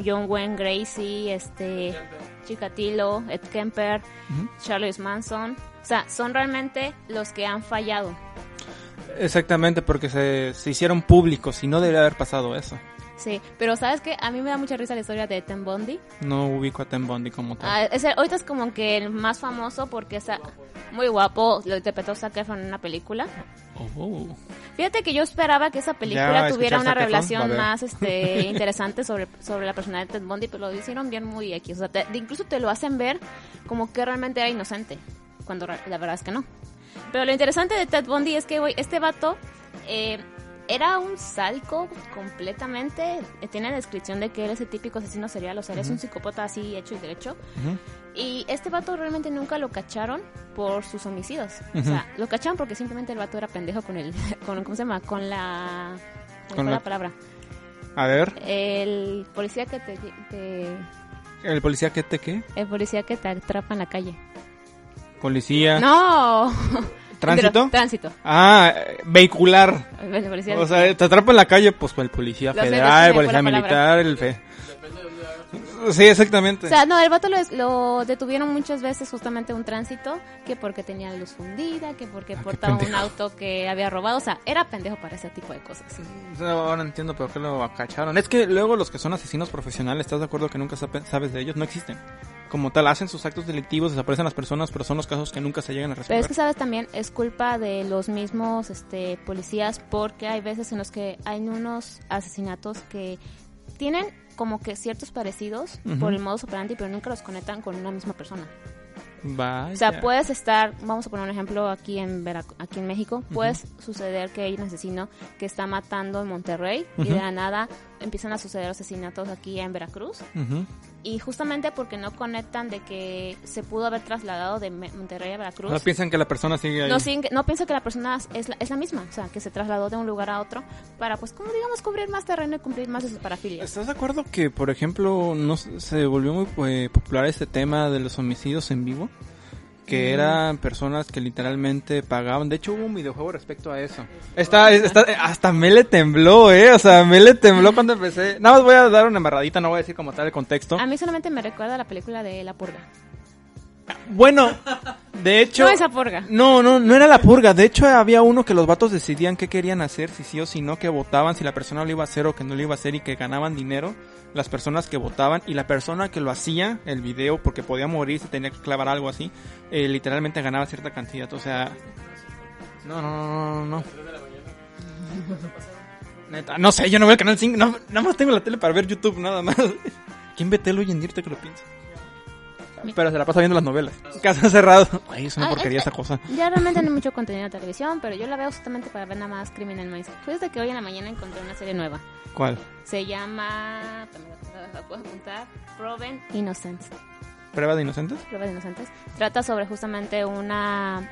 John Wayne Gracie, este, Chikatilo, Ed Kemper, Ujú. Charles Manson, o sea, son realmente los que han fallado. Exactamente, porque se, se hicieron públicos y no debería haber pasado eso. Sí, pero sabes que a mí me da mucha risa la historia de Ted Bundy. No ubico a Ten Bundy como tal. Ah, es el- ahorita es como que el más famoso porque está muy guapo, lo interpretó Zac Efron en una película. Oh. Fíjate que yo esperaba que esa película tuviera una revelación más este, interesante sobre, sobre la personalidad de Ted Bundy, pero lo hicieron bien muy aquí. O sea, te- incluso te lo hacen ver como que realmente era inocente, cuando la verdad es que no. Pero lo interesante de Ted Bundy es que, güey, este vato eh, era un sádico completamente. eh, tiene la descripción de que él es el típico asesino serial, o sea, él es un psicópata así hecho y derecho. Ujú. Y este vato realmente nunca lo cacharon por sus homicidios. O sea, lo cacharon porque simplemente el vato era pendejo con el... Con, ¿Cómo se llama? Con la... Con Con la- la palabra. A ver, El policía que te, te- el policía que te qué? el policía que te atrapa en la calle. Policía. No. ¿Tránsito? Tránsito. Ah, eh, vehicular. Policía O sea, te atrapa en la calle, pues el policía federal, el policía militar, el fe. Sí, exactamente. O sea, no, el vato lo, lo detuvieron muchas veces justamente un tránsito, que porque tenía luz fundida, que porque Ah, portaba un auto que había robado, o sea, era pendejo para ese tipo de cosas. Ahora entiendo por qué lo cacharon. Es que luego los que son asesinos profesionales, ¿estás de acuerdo que nunca sabe- sabes de ellos? No existen. Como tal, hacen sus actos delictivos, desaparecen las personas, pero son los casos que nunca se llegan a Pero resolver. es que, ¿sabes? También es culpa de los mismos este, policías porque hay veces en los que hay unos asesinatos que tienen como que ciertos parecidos por el modus operandi, pero nunca los conectan con una misma persona. Vaya. O sea, puedes estar, vamos a poner un ejemplo aquí en Verac- aquí en México, puede suceder que hay un asesino que está matando en Monterrey y de la nada empiezan a suceder asesinatos aquí en Veracruz Ujú. y justamente porque no conectan de que se pudo haber trasladado de Monterrey a Veracruz. No piensan que la persona sigue ahí. No, sin- no piensa que la persona es la, es la misma, o sea, que se trasladó de un lugar a otro para, pues, como digamos, cubrir más terreno y cumplir más de sus parafilias. ¿Estás de acuerdo que, por ejemplo, no se se volvió muy eh, popular este tema de los homicidios en vivo? Que eran personas que literalmente pagaban. De hecho, hubo un videojuego respecto a eso. Está, está, hasta me le tembló, ¿eh? O sea, me le tembló cuando empecé. Nada más voy a dar una embarradita, no voy a decir como tal el contexto. A mí solamente me recuerda la película de La Purga. Bueno, de hecho... No esa Purga. No, no, no era la purga. De hecho, había uno que los vatos decidían qué querían hacer, si sí o si no, que votaban, si la persona lo iba a hacer o que no lo iba a hacer y que ganaban dinero las personas que votaban y la persona que lo hacía, el video, porque podía morir, se tenía que clavar algo así, eh, literalmente ganaba cierta cantidad. O sea... No, no, no, no, no. Neta, no sé, yo no veo el canal 5, no, nada más tengo la tele para ver YouTube, nada más. ¿Quién ve tele hoy en día que lo piensa? Pero se la pasa viendo las novelas. Casa cerrado. Ay, es una Ah, porquería es que esa cosa. Ya realmente no hay mucho contenido de televisión, pero yo la veo justamente para ver nada más Criminal Minds. Fue desde que hoy en la mañana encontré una serie nueva. ¿Cuál? Se llama... también la- la puedo apuntar. Proven Innocent. ¿Prueba de inocentes? Pruebas inocentes. Trata sobre justamente una...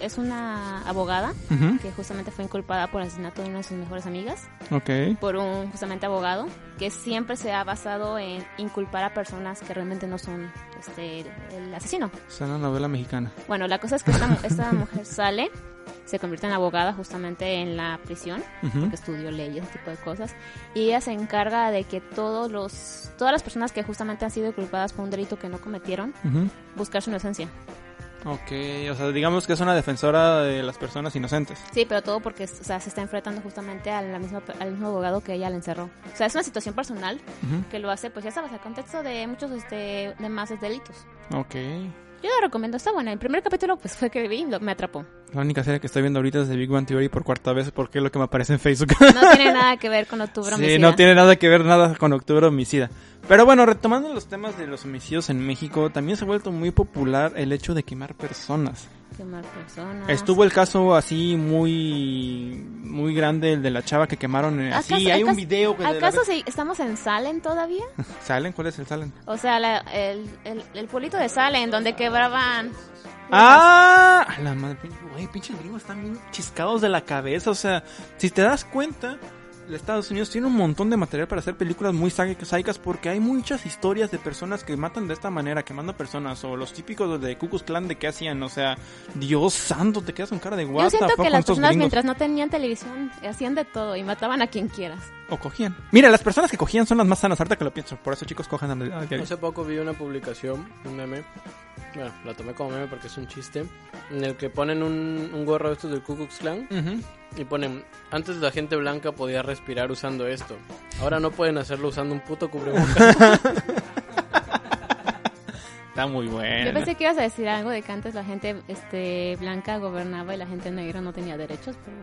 Es una abogada Ujú. que justamente fue inculpada por el asesinato de una de sus mejores amigas. Ok. por un justamente abogado que siempre se ha basado en inculpar a personas que realmente no son este el asesino. Es una novela mexicana. Bueno, la cosa es que esta, esta mujer sale, se convierte en abogada justamente en la prisión, Ujú. que estudió leyes, ese tipo de cosas, y ella se encarga de que todos los todas las personas que justamente han sido culpadas por un delito que no cometieron, buscar su inocencia. Ok, o sea, digamos que es una defensora de las personas inocentes. Sí, pero todo porque o sea, se está enfrentando justamente a la misma, al mismo abogado que ella le encerró. O sea, es una situación personal que lo hace, pues ya sabes, al contexto de muchos este, demás delitos. Ok. Yo lo recomiendo, está buena. El primer capítulo, pues fue que vi, lo- me atrapó. La única serie que estoy viendo ahorita es de Big Bang Theory por cuarta vez porque es lo que me aparece en Facebook. No tiene nada que ver con octubre sí, homicida. no tiene nada que ver nada con Octubre Homicida. Pero bueno, retomando los temas de los homicidios en México, también se ha vuelto muy popular el hecho de quemar personas. Quemar personas. Estuvo el caso así muy muy grande el de la chava que quemaron eh, así. ¿Acaso- Hay un video que la ¿Acaso sí estamos en Salem todavía? ¿Salen? ¿Cuál es el Salen? O sea, la- el, el, el pueblito de Salem, donde quebraban... ¡Ah! A la madre, pinche- güey, pinches gringos están bien chiscados de la cabeza. O sea, si te das cuenta, los Estados Unidos tiene un montón de material para hacer películas muy sádicas porque hay muchas historias de personas que matan de esta manera, quemando personas. O los típicos de Ku Klux Klan de que hacían. O sea, Dios santo, te quedas con cara de Yo guata. siento que las personas mientras no tenían televisión hacían de todo y mataban a quien quieras. O cogían. Mira, las personas que cogían son las más sanas, ahorita que lo pienso. Por eso, chicos, cojan a. Hace poco vi una publicación, un meme, bueno, la tomé como meme porque es un chiste, en el que ponen un, un gorro de estos del Ku Klux Klan y ponen, antes la gente blanca podía respirar usando esto, ahora no pueden hacerlo usando un puto cubrebocas. Está muy bueno. Yo pensé que ibas a decir algo de que antes la gente este, blanca gobernaba y la gente negra no tenía derechos, pero...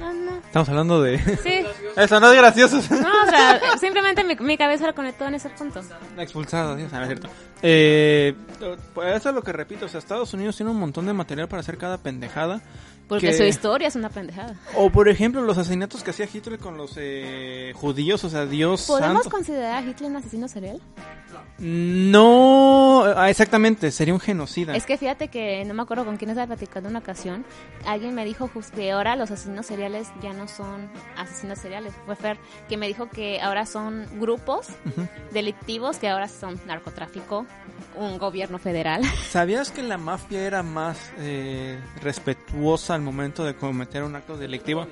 No, no. Estamos hablando de... Sí, Eso no es gracioso. no, o sea, simplemente mi, mi cabeza lo conectó en ese punto. Expulsado, Dios, no es cierto. Eh, pues eso es lo que repito, o sea, Estados Unidos tiene un montón de material para hacer cada pendejada. Porque que- su historia es una pendejada. O por ejemplo, los asesinatos que hacía Hitler con los eh, judíos, o sea, Dios ¿Podemos santo. considerar a Hitler un asesino serial? No, ah, exactamente, sería un genocida. Es que fíjate que no me acuerdo con quién estaba platicando una ocasión. Alguien me dijo que ahora los asesinos seriales ya no son asesinos seriales. Fue Fer que me dijo que ahora son grupos delictivos que ahora son narcotráfico, un gobierno federal. ¿Sabías que la mafia era más eh, respetuosa al momento de cometer un acto delictivo?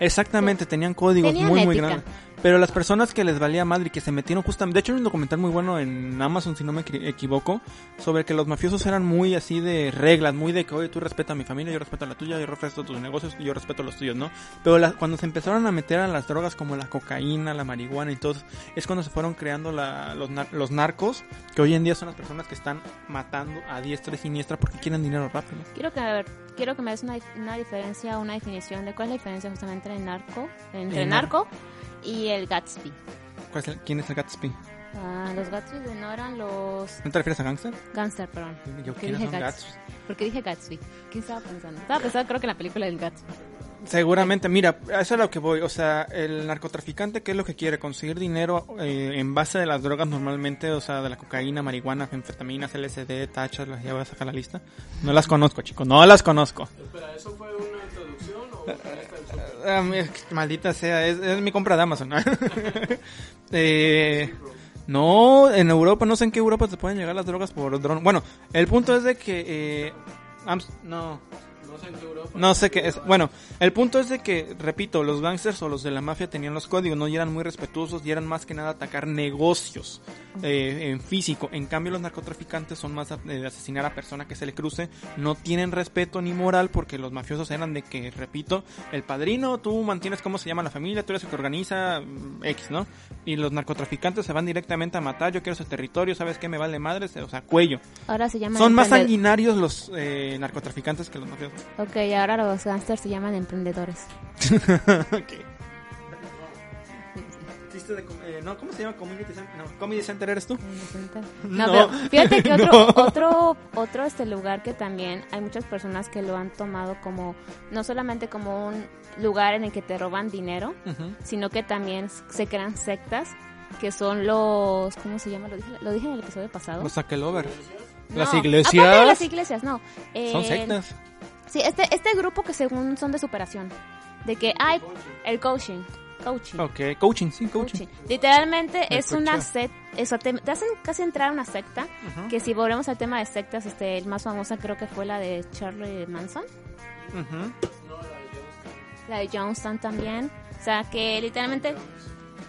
Exactamente, tenían códigos Tenían muy, muy ética. grandes. Pero las personas que les valía madre y que se metieron justamente... De hecho, hay un documental muy bueno en Amazon, si no me equi- equivoco, sobre que los mafiosos eran muy así de reglas, muy de que, oye, tú respetas a mi familia, yo respeto a la tuya, yo respeto tus negocios yo respeto a los tuyos, ¿no? Pero la- cuando se empezaron a meter a las drogas como la cocaína, la marihuana y todo, es cuando se fueron creando la- los, los narcos, que hoy en día son las personas que están matando a diestra y siniestra porque quieren dinero rápido. Quiero que, a ver, quiero que me des una, una diferencia, una definición de cuál es la diferencia justamente entre narco, entre El nar- narco y el Gatsby. ¿Cuál es el- ¿Quién es el Gatsby? Ah, los Gatsby no eran los ¿No te refieres a gangster? gangster, perdón. Yo, ¿Por qué ¿quiénes dije son Gatsby? Gatsby? ¿Por qué dije Gatsby? ¿Qué estaba pensando? Estaba pensando creo que en la película del Gatsby. Seguramente, mira, eso es lo que voy. O sea, el narcotraficante, ¿qué es lo que quiere? Conseguir dinero eh, en base de las drogas normalmente, o sea, de la cocaína, marihuana, anfetaminas, LSD, tachas, las ya voy a sacar la lista. No las conozco, chicos, no las conozco. Espera, ¿eso fue una introducción o Ah, mi- maldita sea, es, es mi compra de Amazon. ¿no? Eh, no, en Europa, no sé en qué Europa te pueden llegar las drogas por dron. Bueno, el punto es de que... Eh, no, No sé en qué Europa. No sé qué es. Bueno, el punto es de que, repito, los gangsters o los de la mafia tenían los códigos, no y eran muy respetuosos y eran más que nada atacar negocios eh, en físico. En cambio, los narcotraficantes son más eh, de asesinar a persona que se le cruce. No tienen respeto ni moral porque los mafiosos eran de que, repito, el padrino, tú mantienes cómo se llama la familia, tú eres el que organiza mm, X, ¿no? Y los narcotraficantes se van directamente a matar. Yo quiero ese territorio, ¿sabes qué? Me vale madres, o sea, cuello. Ahora se llaman Son más sanguinarios los eh, narcotraficantes que los mafiosos. Ok, ahora los gangsters se llaman emprendedores. Chiste de com- eh, no, ¿cómo se llama? Community Center. No, Comedy Center eres tú. No, No, pero fíjate que otro, no. otro, otro este lugar que también hay muchas personas que lo han tomado como, no solamente como un lugar en el que te roban dinero, sino que también se crean sectas que son los, ¿cómo se llama? Lo dije, lo dije en el episodio pasado. Los Sakelover. No, las iglesias. las iglesias, no. Son sectas. Sí, este, este grupo que según son de superación. De que hay el coaching. Coaching. Ok, coaching, sí, coaching. coaching. Literalmente Me es una secta, eso te, te hacen casi entrar a una secta, que si volvemos al tema de sectas, este, el más famosa creo que fue la de Charlie Manson, Ujú. la de Jonestown también, o sea que literalmente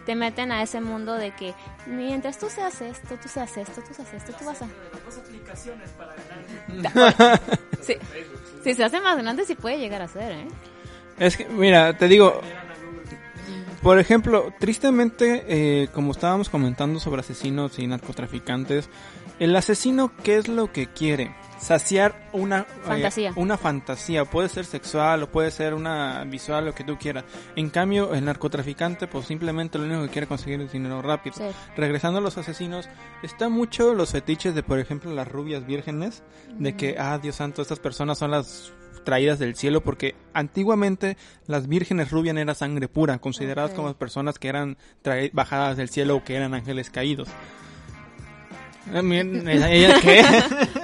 te meten a ese mundo de que mientras tú seas esto, tú seas esto, tú seas esto, tú vas a... Sí. Si se hace más grande, sí puede llegar a ser, ¿eh? Es que, mira, te digo, por ejemplo, tristemente, eh, como estábamos comentando sobre asesinos y narcotraficantes, el asesino, ¿qué es lo que quiere? Saciar una eh, Fantasía. una fantasía, puede ser sexual o puede ser una visual, lo que tú quieras. En cambio, el narcotraficante, pues simplemente lo único que quiere conseguir es dinero rápido. Sí. Regresando a los asesinos, está mucho los fetiches de, por ejemplo, las rubias vírgenes, de que, ah, Dios santo, estas personas son las traídas del cielo, porque antiguamente las vírgenes rubias eran sangre pura, consideradas Ok. como personas que eran bajadas del cielo o que eran ángeles caídos. Miren, ¿Ella ella qué?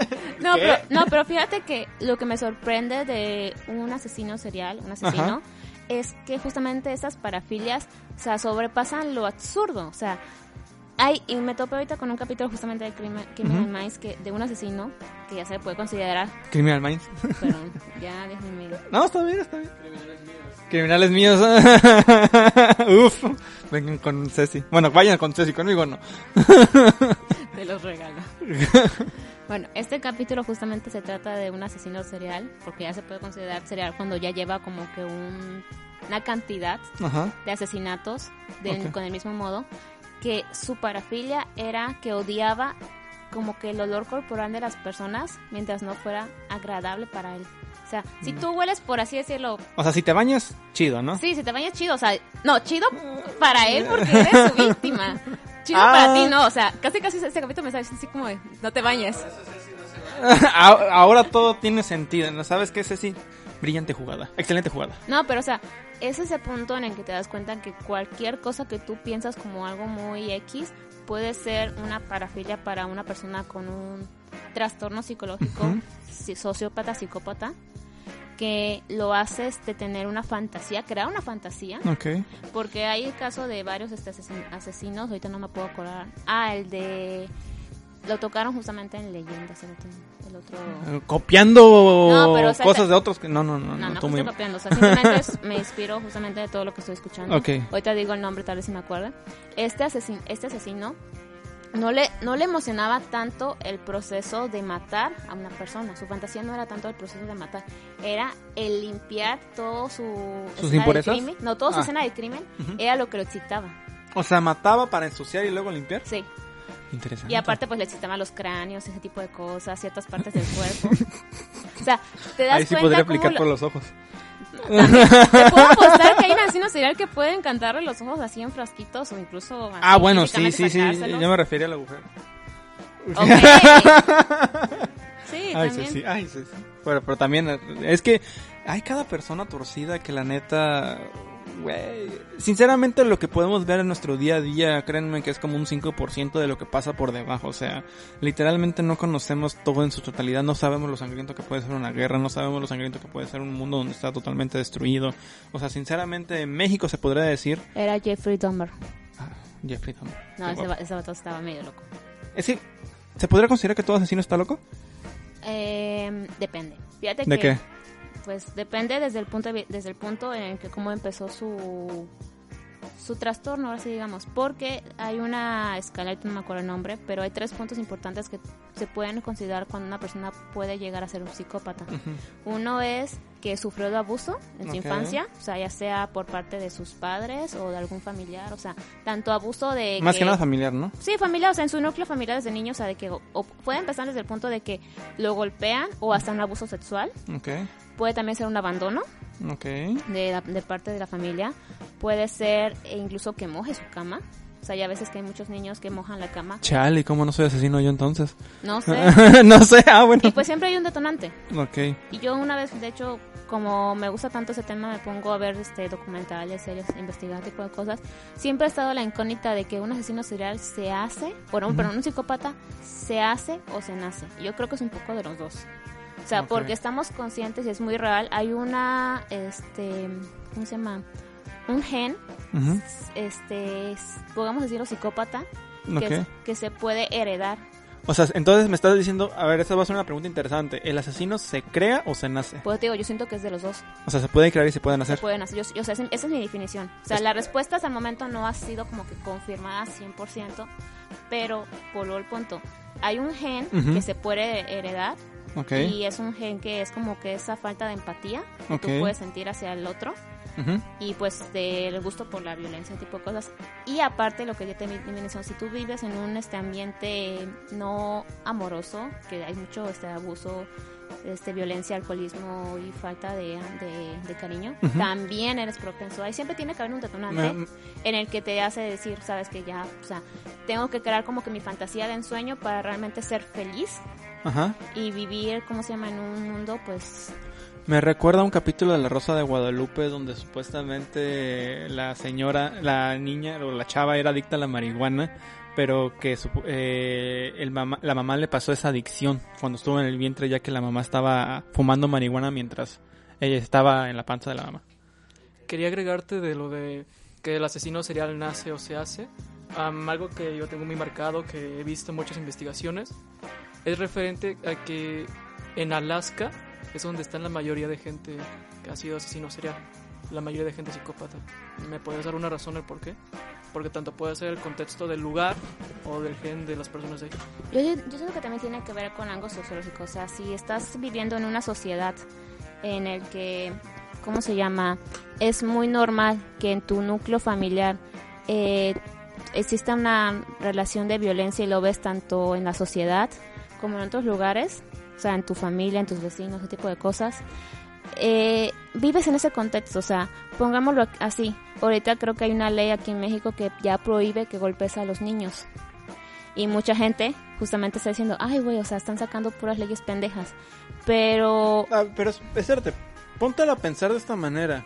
No ¿Qué? pero, no, pero fíjate que lo que me sorprende de un asesino serial, un asesino, Ajá. es que justamente esas parafilias, o sea, sobrepasan lo absurdo. O sea, hay, y me topé ahorita con un capítulo justamente de Criminal, Criminal. Minds que, de un asesino que ya se le puede considerar, Criminal Minds. perdón, ya déjenme. No, está bien, está bien. Criminales míos. Uf. Vengan con Ceci. Bueno, vayan con Ceci, conmigo no. Te los regalo. bueno, este capítulo justamente se trata de un asesino serial, porque ya se puede considerar serial cuando ya lleva como que un- una cantidad Ajá. de asesinatos con el mismo modo, que su parafilia era que odiaba como que el olor corporal de las personas mientras no fuera agradable para él. O sea, si tú hueles, por así decirlo, O sea, si te bañas, chido, ¿no? sí, si te bañas chido, o sea, no, chido para él porque eres su víctima. chido Ah. para ti, ¿no? O sea, casi casi este capítulo me sale así como de, no te bañes. Ahora todo tiene sentido, ¿no? ¿Sabes qué, Ceci? Brillante jugada, excelente jugada. No, pero o sea, es ese punto en el que te das cuenta que cualquier cosa que tú piensas como algo muy X puede ser una parafilia para una persona con un trastorno psicológico, sociópata, psicópata, que lo haces de tener una fantasía, crear una fantasía, Ok. porque hay el caso de varios este, asesin- asesinos, ahorita no me puedo acordar. Ah, el de... Lo tocaron justamente en Leyendas, el otro... Eh, Copiando No, pero, o sea, cosas te- de otros que... No, no, no, no, no, muy- estoy copiando. O sea, simplemente es- me inspiro justamente de todo lo que estoy escuchando. Ok. Ahorita digo el nombre, tal vez si me acuerdo. Este asesino, este asesino no le, no le emocionaba tanto el proceso de matar a una persona. Su fantasía no era tanto el proceso de matar. Era el limpiar todo su ¿Sus escena de impurezas? crimen. No, toda su Ah. escena de crimen era lo que lo excitaba. O sea, mataba para ensuciar y luego limpiar. Sí. Interesante. Y aparte, pues le excitaban los cráneos, ese tipo de cosas, ciertas partes del cuerpo. o sea, te das Ahí sí cuenta podría aplicar lo- por los ojos. Te puedo apostar que hay un asesino serial que puede encantarle los ojos así en frasquitos o incluso. Ah, bueno, sí, sí, sí. Yo me refería al agujero. Ok. Sí, Ay, también. sí, sí, ay, sí, sí. Pero, pero también es que hay cada persona torcida que la neta, güey, sinceramente lo que podemos ver en nuestro día a día, créanme que es como un 5% de lo que pasa por debajo, o sea, literalmente no conocemos todo en su totalidad, no sabemos lo sangriento que puede ser una guerra, no sabemos lo sangriento que puede ser un mundo donde está totalmente destruido, o sea, sinceramente en México se podría decir, Era Jeffrey Dahmer. ah, Jeffrey Dahmer. No, ese, va- ese vato estaba medio loco. Es que, ¿se podría considerar que todo asesino está loco? Eh, depende. Fíjate ¿De que. qué? Pues depende desde el punto de desde el punto en el que cómo empezó su su trastorno, ahora sí digamos, porque hay una escala, no me acuerdo el nombre, pero hay tres puntos importantes que se pueden considerar cuando una persona puede llegar a ser un psicópata. Uno es que sufrió de abuso en su infancia, o sea, ya sea por parte de sus padres o de algún familiar, o sea, tanto abuso de Más que nada familiar, ¿no? Sí, familia, o sea, en su núcleo familiar desde niño, o sea, de que o, puede empezar desde el punto de que lo golpean o hasta un abuso sexual. Ok, Puede también ser un abandono ok. de, la- de parte de la familia. Puede ser e incluso que moje su cama. O sea, ya a veces que hay muchos niños que mojan la cama. Chale, ¿cómo no soy asesino yo entonces? No sé. no sé, ah, bueno. Y pues siempre hay un detonante. Ok. Y yo una vez, de hecho, como me gusta tanto ese tema, me pongo a ver este documentales, series, investigar tipo de cosas. Siempre ha estado la incógnita de que un asesino serial se hace, bueno, pero un psicópata se hace o se nace. Yo creo que es un poco de los dos. O sea, porque estamos conscientes y es muy real. Hay una, este, ¿cómo se llama? Un gen, este, podemos decirlo psicópata, que, Ok. es- que se puede heredar. O sea, entonces me estás diciendo, a ver, esta va a ser una pregunta interesante. ¿El asesino se crea o se nace? Pues te digo, yo siento que es de los dos. O sea, se puede crear y se pueden se hacer. pueden hacer. Yo, yo- o sea, esa es mi definición. O sea, Es- la respuesta hasta el momento no ha sido como que confirmada 100%, pero por lo el punto. Hay un gen que se puede heredar Y es un gen que es como que esa falta de empatía que tú puedes sentir hacia el otro y pues del gusto por la violencia, tipo de cosas. Y aparte lo que yo te menciono, si tú vives en un este ambiente no amoroso, que hay mucho este abuso, este violencia, alcoholismo y falta de, de, de cariño, también eres propenso. Ahí siempre tiene que haber un detonante en el que te hace decir, sabes que ya, o sea, tengo que crear como que mi fantasía de ensueño para realmente ser feliz Ajá. y vivir, ¿cómo se llama? En un mundo, pues, Me recuerda a un capítulo de La Rosa de Guadalupe donde supuestamente la señora, la niña o la chava era adicta a la marihuana, pero que supu- eh, el mamá, la mamá le pasó esa adicción cuando estuvo en el vientre ya que la mamá estaba fumando marihuana mientras ella estaba en la panza de la mamá. Quería agregarte de lo de que el asesino serial nace o se hace. Am, algo que yo tengo muy marcado, que he visto en muchas investigaciones, es referente a que en Alaska es donde están la mayoría de gente que ha sido asesino serial. La mayoría de gente psicópata. ¿Me puedes dar una razón el por qué? Porque tanto puede ser el contexto del lugar o del gen de las personas de ahí. Yo, yo siento que también tiene que ver con algo sociológico. O sea, si estás viviendo en una sociedad en el que, ¿cómo se llama? Es muy normal que en tu núcleo familiar eh, exista una relación de violencia y lo ves tanto en la sociedad como en otros lugares, o sea, en tu familia, en tus vecinos, ese tipo de cosas. eh, vives en ese contexto, o sea, pongámoslo así. Ahorita creo que hay una ley aquí en México que ya prohíbe que golpes a los niños. Y mucha gente justamente está diciendo, ay, güey, o sea, están sacando puras leyes pendejas. Pero... Ah, pero espérate, póntelo a pensar de esta manera.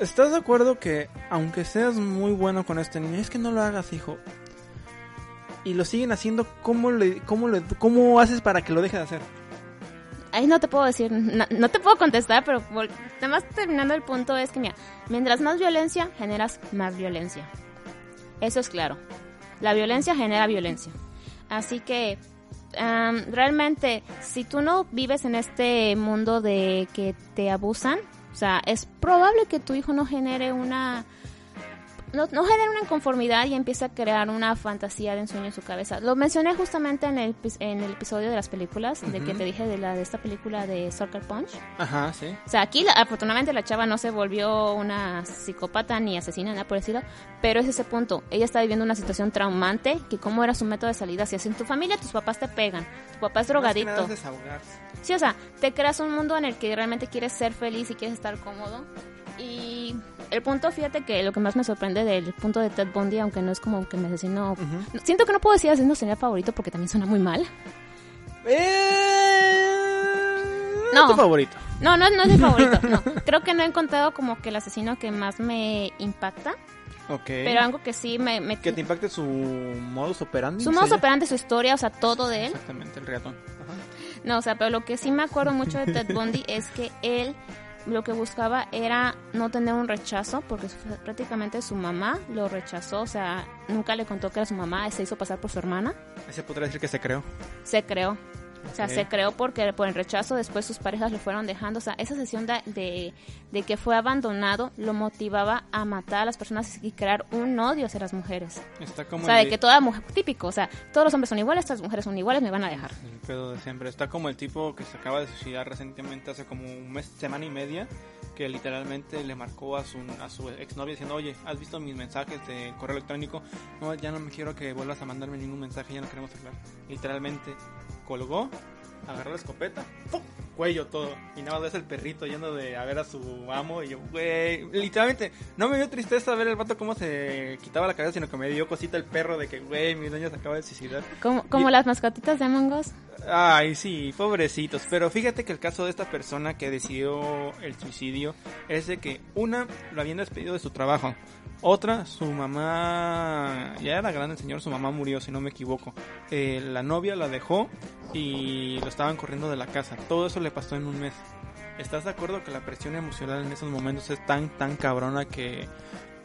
¿Estás de acuerdo que aunque seas muy bueno con este niño, es que no lo hagas, hijo? Y lo siguen haciendo, ¿cómo, le, cómo, le, cómo haces para que lo deje de hacer? Ahí no te puedo decir, no, te puedo contestar, pero nada más terminando el punto es que, mira, mientras más violencia, generas más violencia. Eso es claro. La violencia genera violencia. Así que, realmente, si tú no vives en este mundo de que te abusan, o sea, es probable que tu hijo no genere una... No, no genere una inconformidad y empiece a crear una fantasía de ensueño en su cabeza. Lo mencioné justamente en el, en el episodio de las películas, de que te dije de, la, de esta película de Soccer Punch. Ajá, sí. O sea, aquí la- afortunadamente la chava no se volvió una psicópata ni asesina, nada estilo, pero es ese punto. Ella está viviendo una situación traumante, que cómo era su método de salida. Si es en tu familia, tus papás te pegan, tu papá es desahogarse. Sí, o sea, te creas un mundo en el que realmente quieres ser feliz y quieres estar cómodo. Y el punto, fíjate que lo que más me sorprende del punto de Ted Bundy, aunque no es como que me asesino... Ujú. Siento que no puedo decir asesino sería favorito porque también suena muy mal. Eh... No. tu favorito. No, no, no es mi favorito, no. Creo que no he encontrado como que el asesino que más me impacta. Ok. Pero algo que sí me... me Que te impacte su modus operandi. su modus operandi, su historia, o sea, todo de él. Exactamente, el reatón. Ajá. No, o sea, pero lo que sí me acuerdo mucho de Ted Bundy es que él lo que buscaba era no tener un rechazo, porque su- prácticamente su mamá lo rechazó, o sea, nunca le contó que era su mamá, se hizo pasar por su hermana, Ese podría decir que se creó. se creó. O sea, se creó porque por el rechazo después sus parejas lo fueron dejando. O sea, esa sesión de, de, de que fue abandonado lo motivaba a matar a las personas y crear un odio hacia las mujeres. Está como O sea, de que toda mujer, típico, o sea, todos los hombres son iguales, todas las mujeres son iguales, me van a dejar. El pedo de siempre. Está como el tipo que se acaba de suicidar recientemente hace como un mes, semana y media, que literalmente le marcó a su, a su exnovia diciendo, oye, ¿has visto mis mensajes de correo electrónico? No, ya no me quiero que vuelvas a mandarme ningún mensaje, ya no queremos hablar. Literalmente colgó, agarró la escopeta, ¡pum! cuello todo. Y nada más ves el perrito yendo de a ver a su amo y yo, güey, literalmente, no me dio tristeza ver el vato cómo se quitaba la cabeza, sino que me dio cosita el perro de que, güey, mi dueño se acaba de suicidar. Como, como Y- las mascotitas de Among Us. Ay, sí, pobrecitos. Pero fíjate que el caso de esta persona que decidió el suicidio es de que una lo habían despedido de su trabajo. Otra, su mamá, ya era grande el señor, su mamá murió, si no me equivoco. Eh, la novia la dejó y lo estaban corriendo de la casa. Todo eso le pasó en un mes. ¿Estás de acuerdo que la presión emocional en esos momentos es tan, tan cabrona que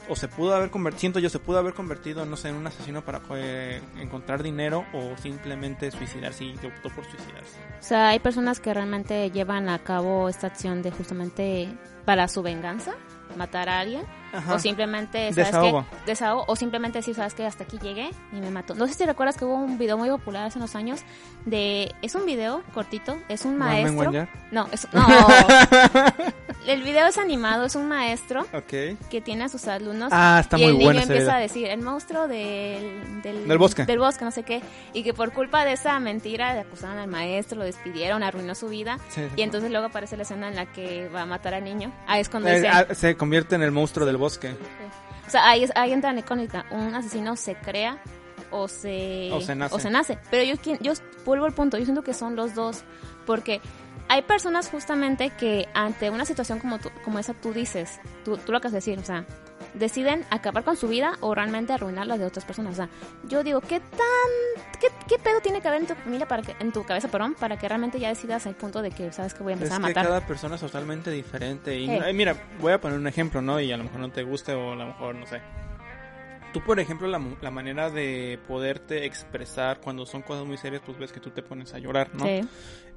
o se pudo haber convertido, siento yo, se pudo haber convertido, no sé, en un asesino para poder encontrar dinero o simplemente suicidarse y optó por suicidarse. O sea, hay personas que realmente llevan a cabo esta acción de justamente para su venganza, matar a alguien, Ajá. o simplemente, ¿sabes Desahogo. qué? Desahogo, o simplemente decir, ¿sabes qué? Hasta aquí llegué y me mató. No sé si recuerdas que hubo un video muy popular hace unos años de... Es un video cortito, es un maestro... No, es... No. El video es animado, es un maestro que tiene a sus alumnos Ah, está y muy el niño empieza video. a decir el monstruo del, del, Del bosque. del bosque, no sé qué y que por culpa de esa mentira le acusaron al maestro lo despidieron arruinó su vida Sí, y entonces luego aparece la escena en la que va a matar al niño ahí es cuando Eh, dice ah, se convierte en el monstruo del bosque. o sea ahí, es- ahí entra la icónica un asesino se crea o se O se nace. pero yo yo vuelvo al punto yo siento que son los dos porque hay personas justamente que ante una situación como, tú- como esa tú dices, tú, tú lo acabas de decir, o sea, deciden acabar con su vida o realmente arruinar la de otras personas. O sea, yo digo, ¿qué tan, qué, qué pedo tiene que haber en tu familia para que, en tu cabeza, perdón, para que realmente ya decidas al punto de que sabes que voy a empezar que a matar? cada persona es totalmente diferente. Y no- eh, mira, voy a poner un ejemplo, ¿no? Y a lo mejor no te guste o a lo mejor no sé. Tú, por ejemplo, la, la manera de poderte expresar cuando son cosas muy serias, pues ves que tú te pones a llorar, ¿no? Sí.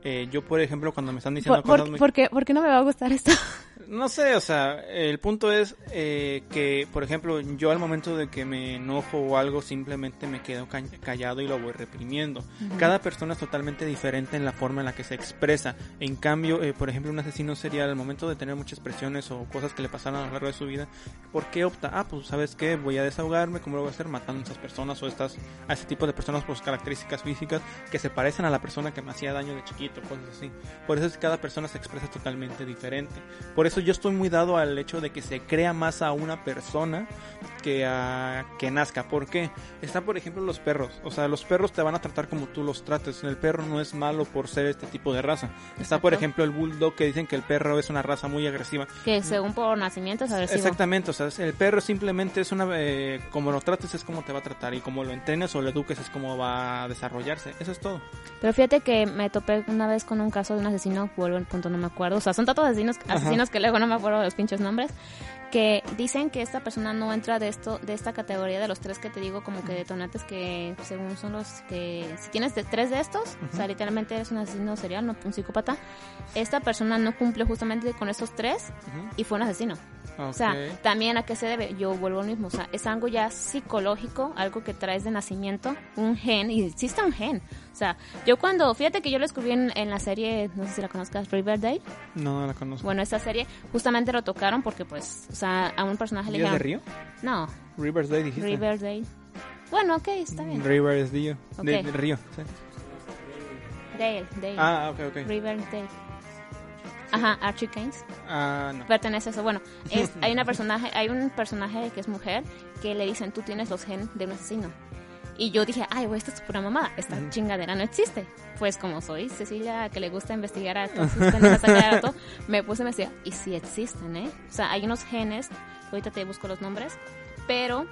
Eh, yo, por ejemplo, cuando me están diciendo ¿Por, por- cosas muy... por qué, por qué no me va a gustar esto? No sé, o sea, el punto es eh, que, por ejemplo, yo al momento de que me enojo o algo, simplemente me quedo ca- callado y lo voy reprimiendo. Cada persona es totalmente diferente en la forma en la que se expresa. En cambio, eh, por ejemplo, un asesino serial, al momento de tener muchas presiones o cosas que le pasaron a lo largo de su vida, ¿por qué opta? Ah, pues, ¿sabes qué? Voy a desahogarme, ¿cómo lo voy a hacer? Matando a esas personas o estas, a ese tipo de personas por sus características físicas que se parecen a la persona que me hacía daño de chiquito, cosas así. Por eso es que cada persona se expresa totalmente diferente. Por eso yo estoy muy dado al hecho de que se crea más a una persona que a que nazca. ¿Por qué? Está por ejemplo los perros. O sea, los perros te van a tratar como tú los trates. El perro no es malo por ser este tipo de raza. Está por ejemplo el bulldog que dicen que el perro es una raza muy agresiva. Que según por nacimiento es agresivo. Exactamente, o sea, el perro simplemente es una... eh, como lo trates es como te va a tratar y como lo entrenes o lo eduques es como va a desarrollarse. Eso es todo. Pero fíjate que me topé una vez con un caso de un asesino, vuelvo al punto, no me acuerdo. O sea, son tantos asesinos, asesinos que luego no me acuerdo de los pinches nombres. Que dicen que esta persona no entra de esto, de esta categoría de los tres que te digo, como que detonantes que según son los que. Si tienes de tres de estos, o sea, literalmente eres un asesino serial, no un psicópata. Esta persona no cumple justamente con esos tres y fue un asesino. O sea, también a qué se debe, yo vuelvo al mismo, o sea, es algo ya psicológico, algo que traes de nacimiento, un gen, y existe un gen. O sea, yo cuando, fíjate que yo lo descubrí en, en la serie, no sé si la conozcas, Riverdale. No, no la conozco. Bueno, esa serie justamente lo tocaron porque, pues, o sea, a un personaje le ¿Días de dijeron... Río? No, Rivers Day dijiste. Riverdale. Bueno, ok, está bien. River es Río. De, de Río. sí. Dale, Dale. Ah, ok, ok. Riverdale. Ajá, Archie Keynes. Ah, no. pertenece a eso. Bueno, es, hay una personaje, hay un personaje que es mujer que le dicen tú tienes los genes de un asesino. Y yo dije, ay, güey, esto es pura mamada, esta chingadera no existe. Pues como soy Cecilia, que le gusta investigar a rato, me puse a investigar, y sí existen, ¿eh? O sea, hay unos genes, ahorita te busco los nombres, pero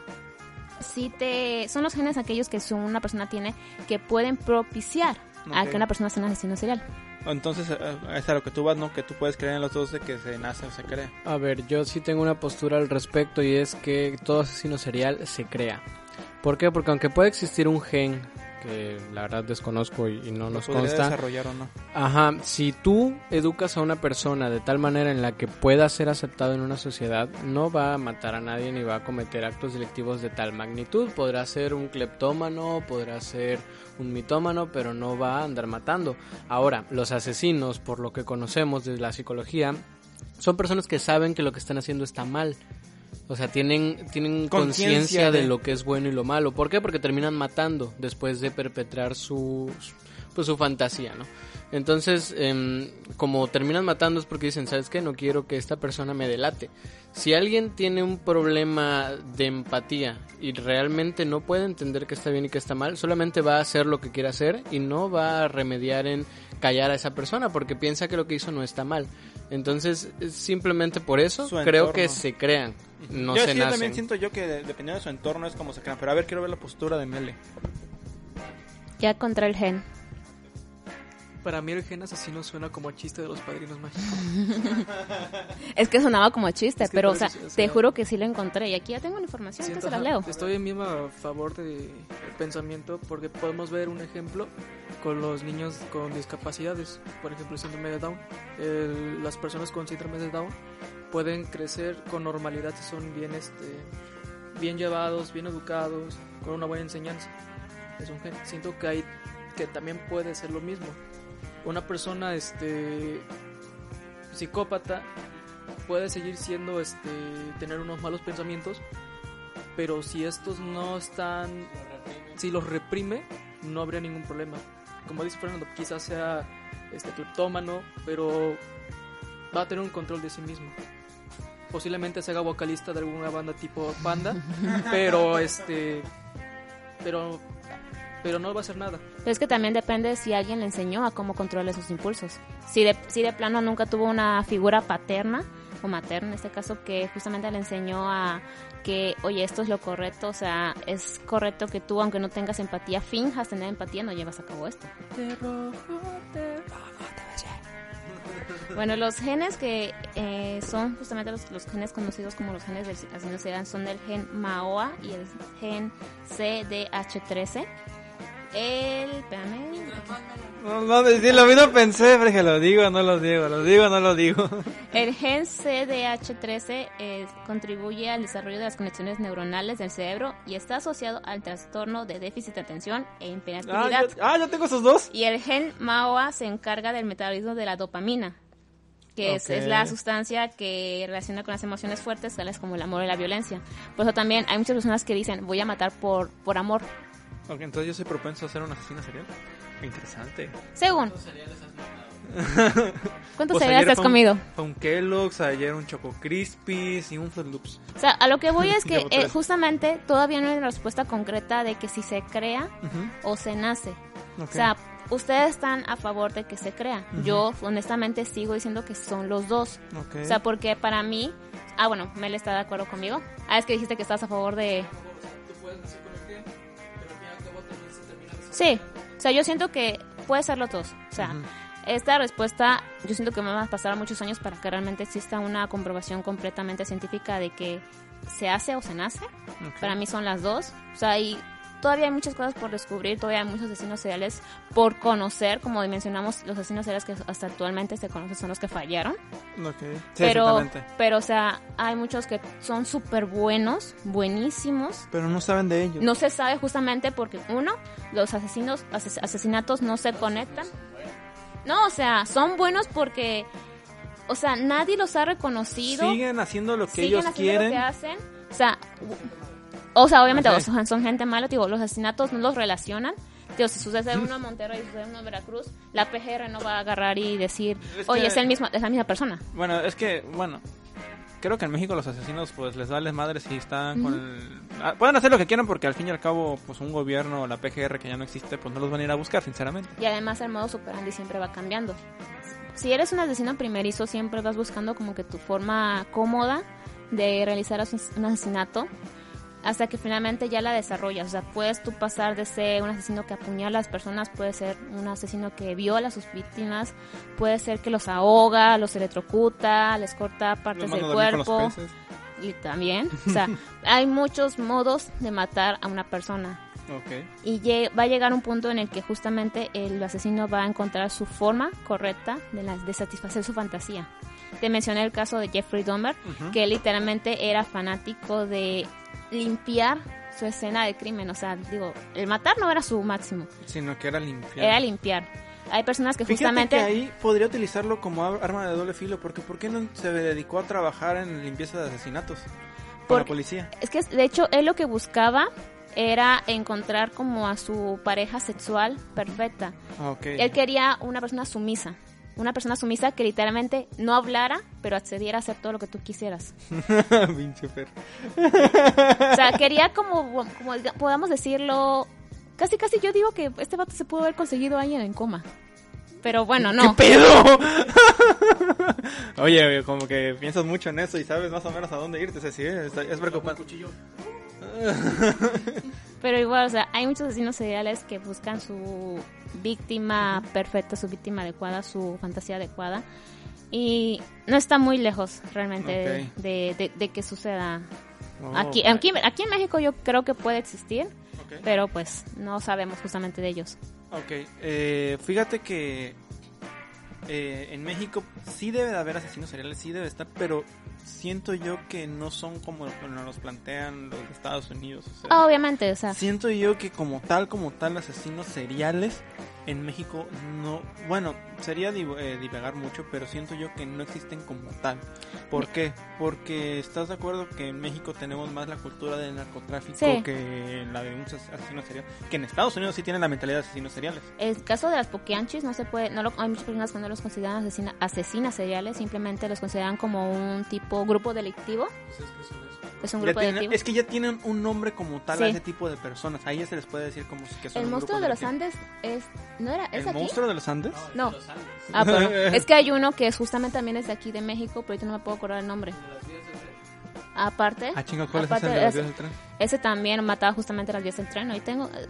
sí te, son los genes aquellos que una persona tiene que pueden propiciar a que una persona sea un asesino serial. Entonces, eh, es a lo que tú vas, ¿no? Que tú puedes creer en los dos de que se nace o se crea. A ver, yo sí tengo una postura al respecto y es que todo asesino serial se crea. ¿Por qué? Porque aunque puede existir un gen que la verdad desconozco y, y no nos consta, desarrollar o no. Ajá, si tú educas a una persona de tal manera en la que pueda ser aceptado en una sociedad, no va a matar a nadie ni va a cometer actos delictivos de tal magnitud. Podrá ser un cleptómano, podrá ser un mitómano, pero no va a andar matando. Ahora, los asesinos, por lo que conocemos desde la psicología, son personas que saben que lo que están haciendo está mal. O sea, tienen, tienen Conciencia de- lo que es bueno y lo malo. ¿Por qué? Porque terminan matando después de perpetrar su, pues, su fantasía, ¿no? Entonces, em, como terminan matando es porque dicen, ¿sabes qué? No quiero que esta persona me delate. Si alguien tiene un problema de empatía y realmente no puede entender que está bien y que está mal, solamente va a hacer lo que quiere hacer y no va a remediar en callar a esa persona porque piensa que lo que hizo no está mal. Entonces, es simplemente por eso Su creo entorno. que se crean, no yo, se sí, yo nacen. también siento yo que de- dependiendo de su entorno es como se crean. Pero a ver, quiero ver la postura de Mele. Ya contra el gen. Para mí el gen asesino suena como chiste de los padrinos mágicos. Es que sonaba como chiste, Es que pero o sea, eso sí, o sea, te juro que sí lo encontré. Y aquí ya tengo la información, que Siento, se la leo. Estoy mismo a favor del pensamiento porque podemos ver un ejemplo con los niños con discapacidades, por ejemplo el síndrome de Down. El- las personas con síndrome de Down pueden crecer con normalidad si son bien, este, bien llevados, bien educados, con una buena enseñanza. Es un gen. Siento que hay que también puede ser lo mismo. Una persona, este, psicópata puede seguir siendo este tener unos malos pensamientos pero si estos no están si los reprime no habría ningún problema. Como dice Fernando quizás sea este cleptómano pero va a tener un control de sí mismo. Posiblemente se haga vocalista de alguna banda tipo Panda pero este pero pero no va a hacer nada Pero es que también depende si alguien le enseñó a cómo controlar sus impulsos. Si de, si de plano nunca tuvo una figura paterna o materna en este caso que justamente le enseñó a que, oye, esto es lo correcto, o sea, es correcto que tú, aunque no tengas empatía, finjas tener empatía, no llevas a cabo esto. Bueno, los genes que eh, son justamente los, los genes conocidos como los genes del asesino serial son el gen MAOA y el gen CDH13. El, espérame. No, no, sí, lo mismo pensé, pero que lo digo, no lo digo, lo digo, no lo digo. El gen CDH13 eh, contribuye al desarrollo de las conexiones neuronales del cerebro y está asociado al trastorno de déficit de atención e Ah, hiperactividad. yo, ah, yo tengo esos dos. Y el gen MAOA se encarga del metabolismo de la dopamina, que es, es la sustancia que relaciona con las emociones fuertes, tales como el amor y la violencia. Por eso también hay muchas personas que dicen, voy a matar por, por amor. Ok, entonces yo soy propenso a ser un asesino serial. Interesante. Según. ¿Cuántos Pues cereales te has un- comido? un Kellogg's, ayer un Choco Crispies y un Fruit Loops. O sea, a lo que voy es que eh, justamente todavía no hay una respuesta concreta de que si se crea o se nace. O sea, ustedes están a favor de que se crea. Yo honestamente sigo diciendo que son los dos. Ok. O sea, porque para mí... Ah, bueno, Mel está de acuerdo conmigo. Ah, es que dijiste que estás a favor de... Sí, o sea, yo siento que puede ser los dos. O sea, esta respuesta yo siento que me va a pasar muchos años para que realmente exista una comprobación completamente científica de que se hace o se nace. Para mí son las dos. O sea, y todavía hay muchas cosas por descubrir, todavía hay muchos asesinos seriales por conocer. Como mencionamos, los asesinos seriales que hasta actualmente se conocen son los que fallaron. Ok. Sí, pero, exactamente. pero, o sea, hay muchos que son súper buenos, buenísimos. Pero no saben de ellos. No se sabe justamente porque, uno, los asesinos, ases- asesinatos no se conectan. No, o sea, son buenos porque, o sea, nadie los ha reconocido. Siguen haciendo lo que siguen ellos haciendo quieren. lo que hacen. O sea, o sea, obviamente son, son gente mala, digo, los asesinatos no los relacionan. Digo, si sucede uno en Monterrey y sucede uno en Veracruz, la PGR no va a agarrar y decir, Es oye, que- es, el mismo, es la misma persona. Bueno, es que, bueno, creo que en México los asesinos pues les vale madre si están con el... Ah, Pueden hacer lo que quieran porque al fin y al cabo pues un gobierno o la PGR que ya no existe pues no los van a ir a buscar sinceramente. Y además el modo superandi siempre va cambiando. Si eres un asesino primerizo, siempre vas buscando como que tu forma cómoda de realizar un asesinato hasta que finalmente ya la desarrollas. O sea, puedes tú pasar de ser un asesino que apuñala a las personas, puede ser un asesino que viola a sus víctimas, puede ser que los ahoga, los electrocuta, les corta partes del cuerpo. Y también, o sea, hay muchos modos de matar a una persona y va a llegar un punto en el que justamente el asesino va a encontrar su forma correcta de, la- de satisfacer su fantasía. Te mencioné el caso de Jeffrey Dahmer, que literalmente era fanático de limpiar su escena de crimen. O sea, digo, el matar no era su máximo, Sino que era limpiar. era limpiar. Hay personas que Fíjate justamente... que ahí podría utilizarlo como ar- arma de doble filo porque ¿por qué no se dedicó a trabajar en limpieza de asesinatos? Con la policía. Es que de hecho él lo que buscaba era encontrar como a su pareja sexual perfecta. Ah, ok. Él quería una persona sumisa. Una persona sumisa que literalmente no hablara, pero accediera a hacer todo lo que tú quisieras. Pinche perro. O sea, quería como, como podamos decirlo, casi casi yo digo que este vato se pudo haber conseguido a alguien en coma. Pero bueno, no. ¿Qué pedo? Oye, oye, como que piensas mucho en eso y sabes más o menos a dónde irte. Sí, es, es preocupante. Pero igual, o sea, hay muchos asesinos seriales que buscan su víctima perfecta, su víctima adecuada, su fantasía adecuada. Y no está muy lejos realmente de- Ok. de, de- de que suceda. Oh, Aquí, aquí, aquí en México yo creo que puede existir, pero pues no sabemos justamente de ellos. Ok, eh, fíjate que eh, en México sí debe de haber asesinos seriales, sí debe estar, pero siento yo que no son como nos los plantean los de Estados Unidos. o sea, Ah, obviamente, o sea, Siento yo que como tal, como tal, asesinos seriales en México no... Bueno, sería div- eh, divagar mucho, pero siento yo que no existen como tal. ¿Por qué? Porque estás de acuerdo que en México tenemos más la cultura del narcotráfico Sí. que la de un as- asesino serial. Que en Estados Unidos sí tienen la mentalidad de asesinos seriales. el caso de las pokeanchis no se puede, no lo- hay muchas personas que no los consideran asesina- asesinas seriales, simplemente los consideran como un tipo grupo delictivo. Es un Ya grupo tienen- delictivo. es que ya tienen un nombre como tal a ese tipo de personas. Ahí ya se les puede decir como si que son El un monstruo grupo de los. Andes es no era es ¿El aquí? monstruo de los Andes? No. Ah, pero es que hay uno que es justamente también es de aquí de México, pero ahorita no me puedo acordar el nombre. Aparte, Ah, chinga, ¿cuál es aparte ese de los ese- días del tren? ese también mataba justamente las vías del tren. Ahí tengo eh,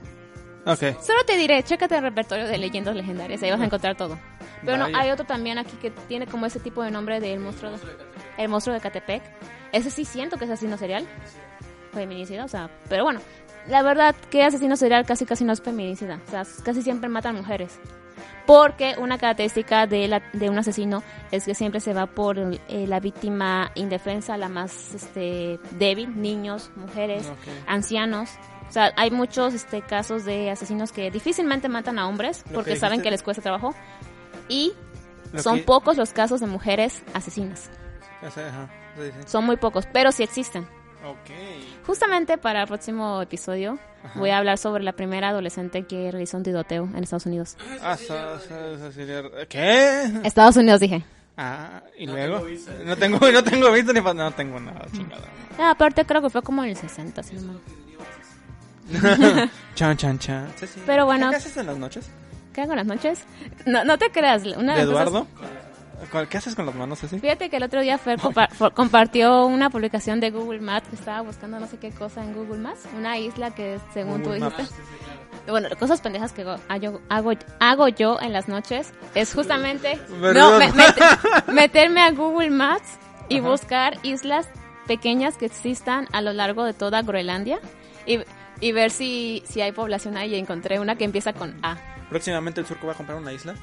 Ok. Solo te diré, chécate el repertorio de leyendas legendarias, ahí vas a encontrar todo. Pero no, Vaya. hay otro también aquí que tiene como ese tipo de nombre del monstruo, de- el monstruo de Catepec. Ese sí siento que es asesino serial, feminicida, o sea, pero bueno, la verdad que asesino serial casi casi no es feminicida. O sea, casi siempre matan mujeres. Porque una característica de, la- de un asesino es que siempre se va por eh, la víctima indefensa, la más este, débil, niños, mujeres, ancianos. O sea, hay muchos este, casos de asesinos que difícilmente matan a hombres porque que saben que les cuesta trabajo. Y Lo son que- pocos los casos de mujeres asesinas. Ajá. Son muy pocos, pero sí existen. Ok. Justamente para el próximo episodio Ajá. voy a hablar sobre la primera adolescente que realizó un tiroteo en Estados Unidos. Ah, ¿Qué? Estados Unidos dije. Ah, y luego. No tengo, no tengo visto ni No tengo nada, chingada. Ah, aparte creo que fue como en el 60, si no. Chan, chan, chan. Pero bueno. ¿Qué haces en las noches? ¿Qué hago en las noches? No, no te creas. Una ¿De cosas- Eduardo? ¿Cuál- ¿Qué haces con las manos así? Fíjate que el otro día Fer compa- compartió una publicación de Google Maps que estaba buscando no sé qué cosa en Google Maps. Una isla que según Google tú Maps. dijiste. Bueno, cosas pendejas que hago, hago, hago, yo en las noches es justamente no, me- met- meterme a Google Maps y buscar islas pequeñas que existan a lo largo de toda Groenlandia y, y ver si, si hay población ahí. Y encontré una que empieza con A. Próximamente el surco va a comprar una isla.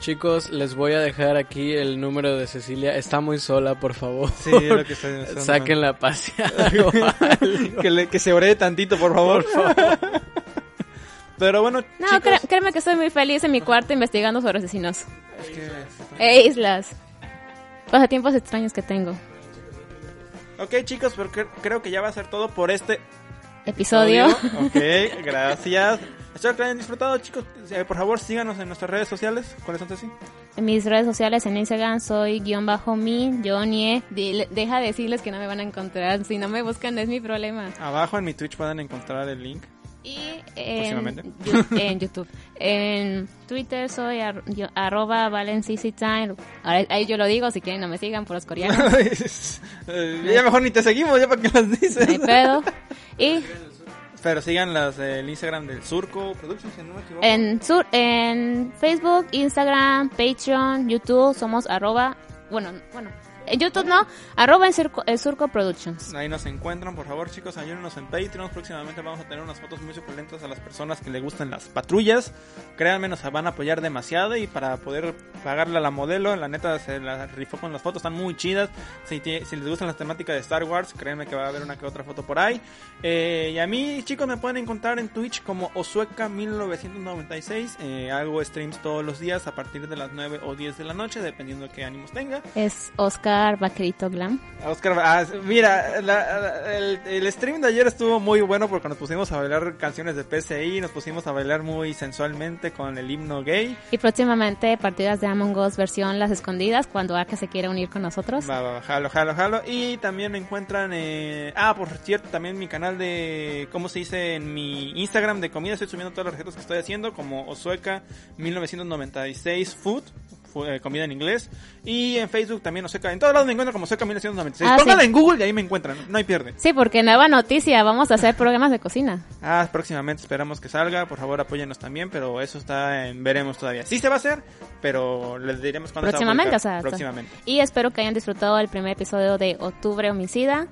Chicos, les voy a dejar aquí el número de Cecilia. Está muy sola, por favor. Sí, es lo que estoy pensando. Sáquenla a pasear. que, le- que se ore tantito, por favor. Pero bueno, No, chicos, cré- créeme que estoy muy feliz en mi cuarto investigando sobre asesinos. es que- E islas. Pasatiempos extraños que tengo. Ok, chicos, pero cre- creo que ya va a ser todo por este Episodio. Ok, gracias. Espero que lo hayan disfrutado, chicos. Eh, Por favor, síganos en nuestras redes sociales. ¿Cuáles son, Ceci? En mis redes sociales, en Instagram, soy guion bajo mi, Johnny. Dile- Deja de decirles que no me van a encontrar. Si no me buscan, es mi problema. Abajo en mi Twitch pueden encontrar el link. Y en, en YouTube. En Twitter soy ar- yo- arroba valencicitime. Ahora, ahí yo lo digo, si quieren no me sigan por los coreanos. Ya mejor ni te seguimos, ya para que las dices. No hay pedo. Y Pero sigan las del Instagram del Surco si no me equivoco. en, sur, en Facebook, Instagram, Patreon, YouTube somos arroba... Bueno, bueno. En YouTube no, arroba en Surco, en Surco Productions. Ahí nos encuentran, por favor, chicos, ayúdenos en Patreon. Próximamente vamos a tener unas fotos muy suculentas a las personas que les gustan las patrullas. Créanme, nos van a apoyar demasiado y para poder pagarle a la modelo, la neta se la rifó con las fotos, están muy chidas. Si les gustan las temáticas de Star Wars, créanme que va a haber una que otra foto por ahí. Eh, y a mí, chicos, me pueden encontrar en Twitch como Osueca1996. Eh, hago streams todos los días a partir de las 9 o 10 de la noche, dependiendo de qué ánimos tenga. Es Oscar Vaquerito Glam. Oscar, ah, mira, la- la- el, el stream de ayer estuvo muy bueno porque nos pusimos a bailar canciones de PCI, nos pusimos a bailar muy sensualmente con el himno gay. Y próximamente partidas de Among Us versión Las Escondidas cuando Arca se quiere unir con nosotros. Va, va, jalo, jalo, jalo. Y también me encuentran, eh, ah, por cierto, también mi canal de, ¿cómo se dice? En mi Instagram de comida estoy subiendo todas las recetas que estoy haciendo, como Osueca 1996 Food. Eh, comida en inglés y en Facebook también Osueca en todos lados me encuentran como Osueca 1996 Ah, pónganla sí. en Google y ahí me encuentran no hay pierde Sí, porque nueva noticia, vamos a hacer programas de cocina. Ah, próximamente esperamos que salga. Por favor, apóyenos también, pero eso está en veremos todavía. Sí se va a hacer, pero les diremos cuándo se va a Próximamente, o sea, próximamente. Y espero que hayan disfrutado el primer episodio de Octubre Homicida.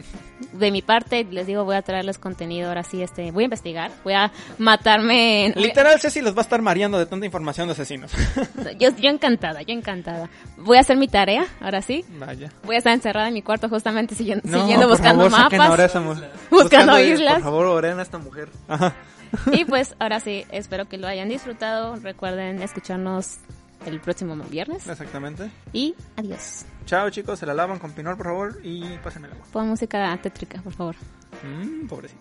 De mi parte, les digo, voy a traerles contenido ahora sí, este, voy a investigar, voy a matarme. en- Literal, Ceci los va a estar mareando de tanta información de asesinos. Yo, yo encantada, yo encantada. Voy a hacer mi tarea, ahora sí. Vaya. Voy a estar encerrada en mi cuarto justamente siguiendo, No, siguiendo buscando favor, mapas. buscando buscando- islas. Por favor, oren a esta mujer. Ajá. Y pues ahora sí, espero que lo hayan disfrutado. Recuerden escucharnos el próximo viernes. Exactamente. Y adiós. Chao, chicos. Se la lavan con pinol, por favor, y pásenme el agua. Pon música tétrica, por favor. Mm, pobrecito.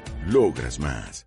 Logras más.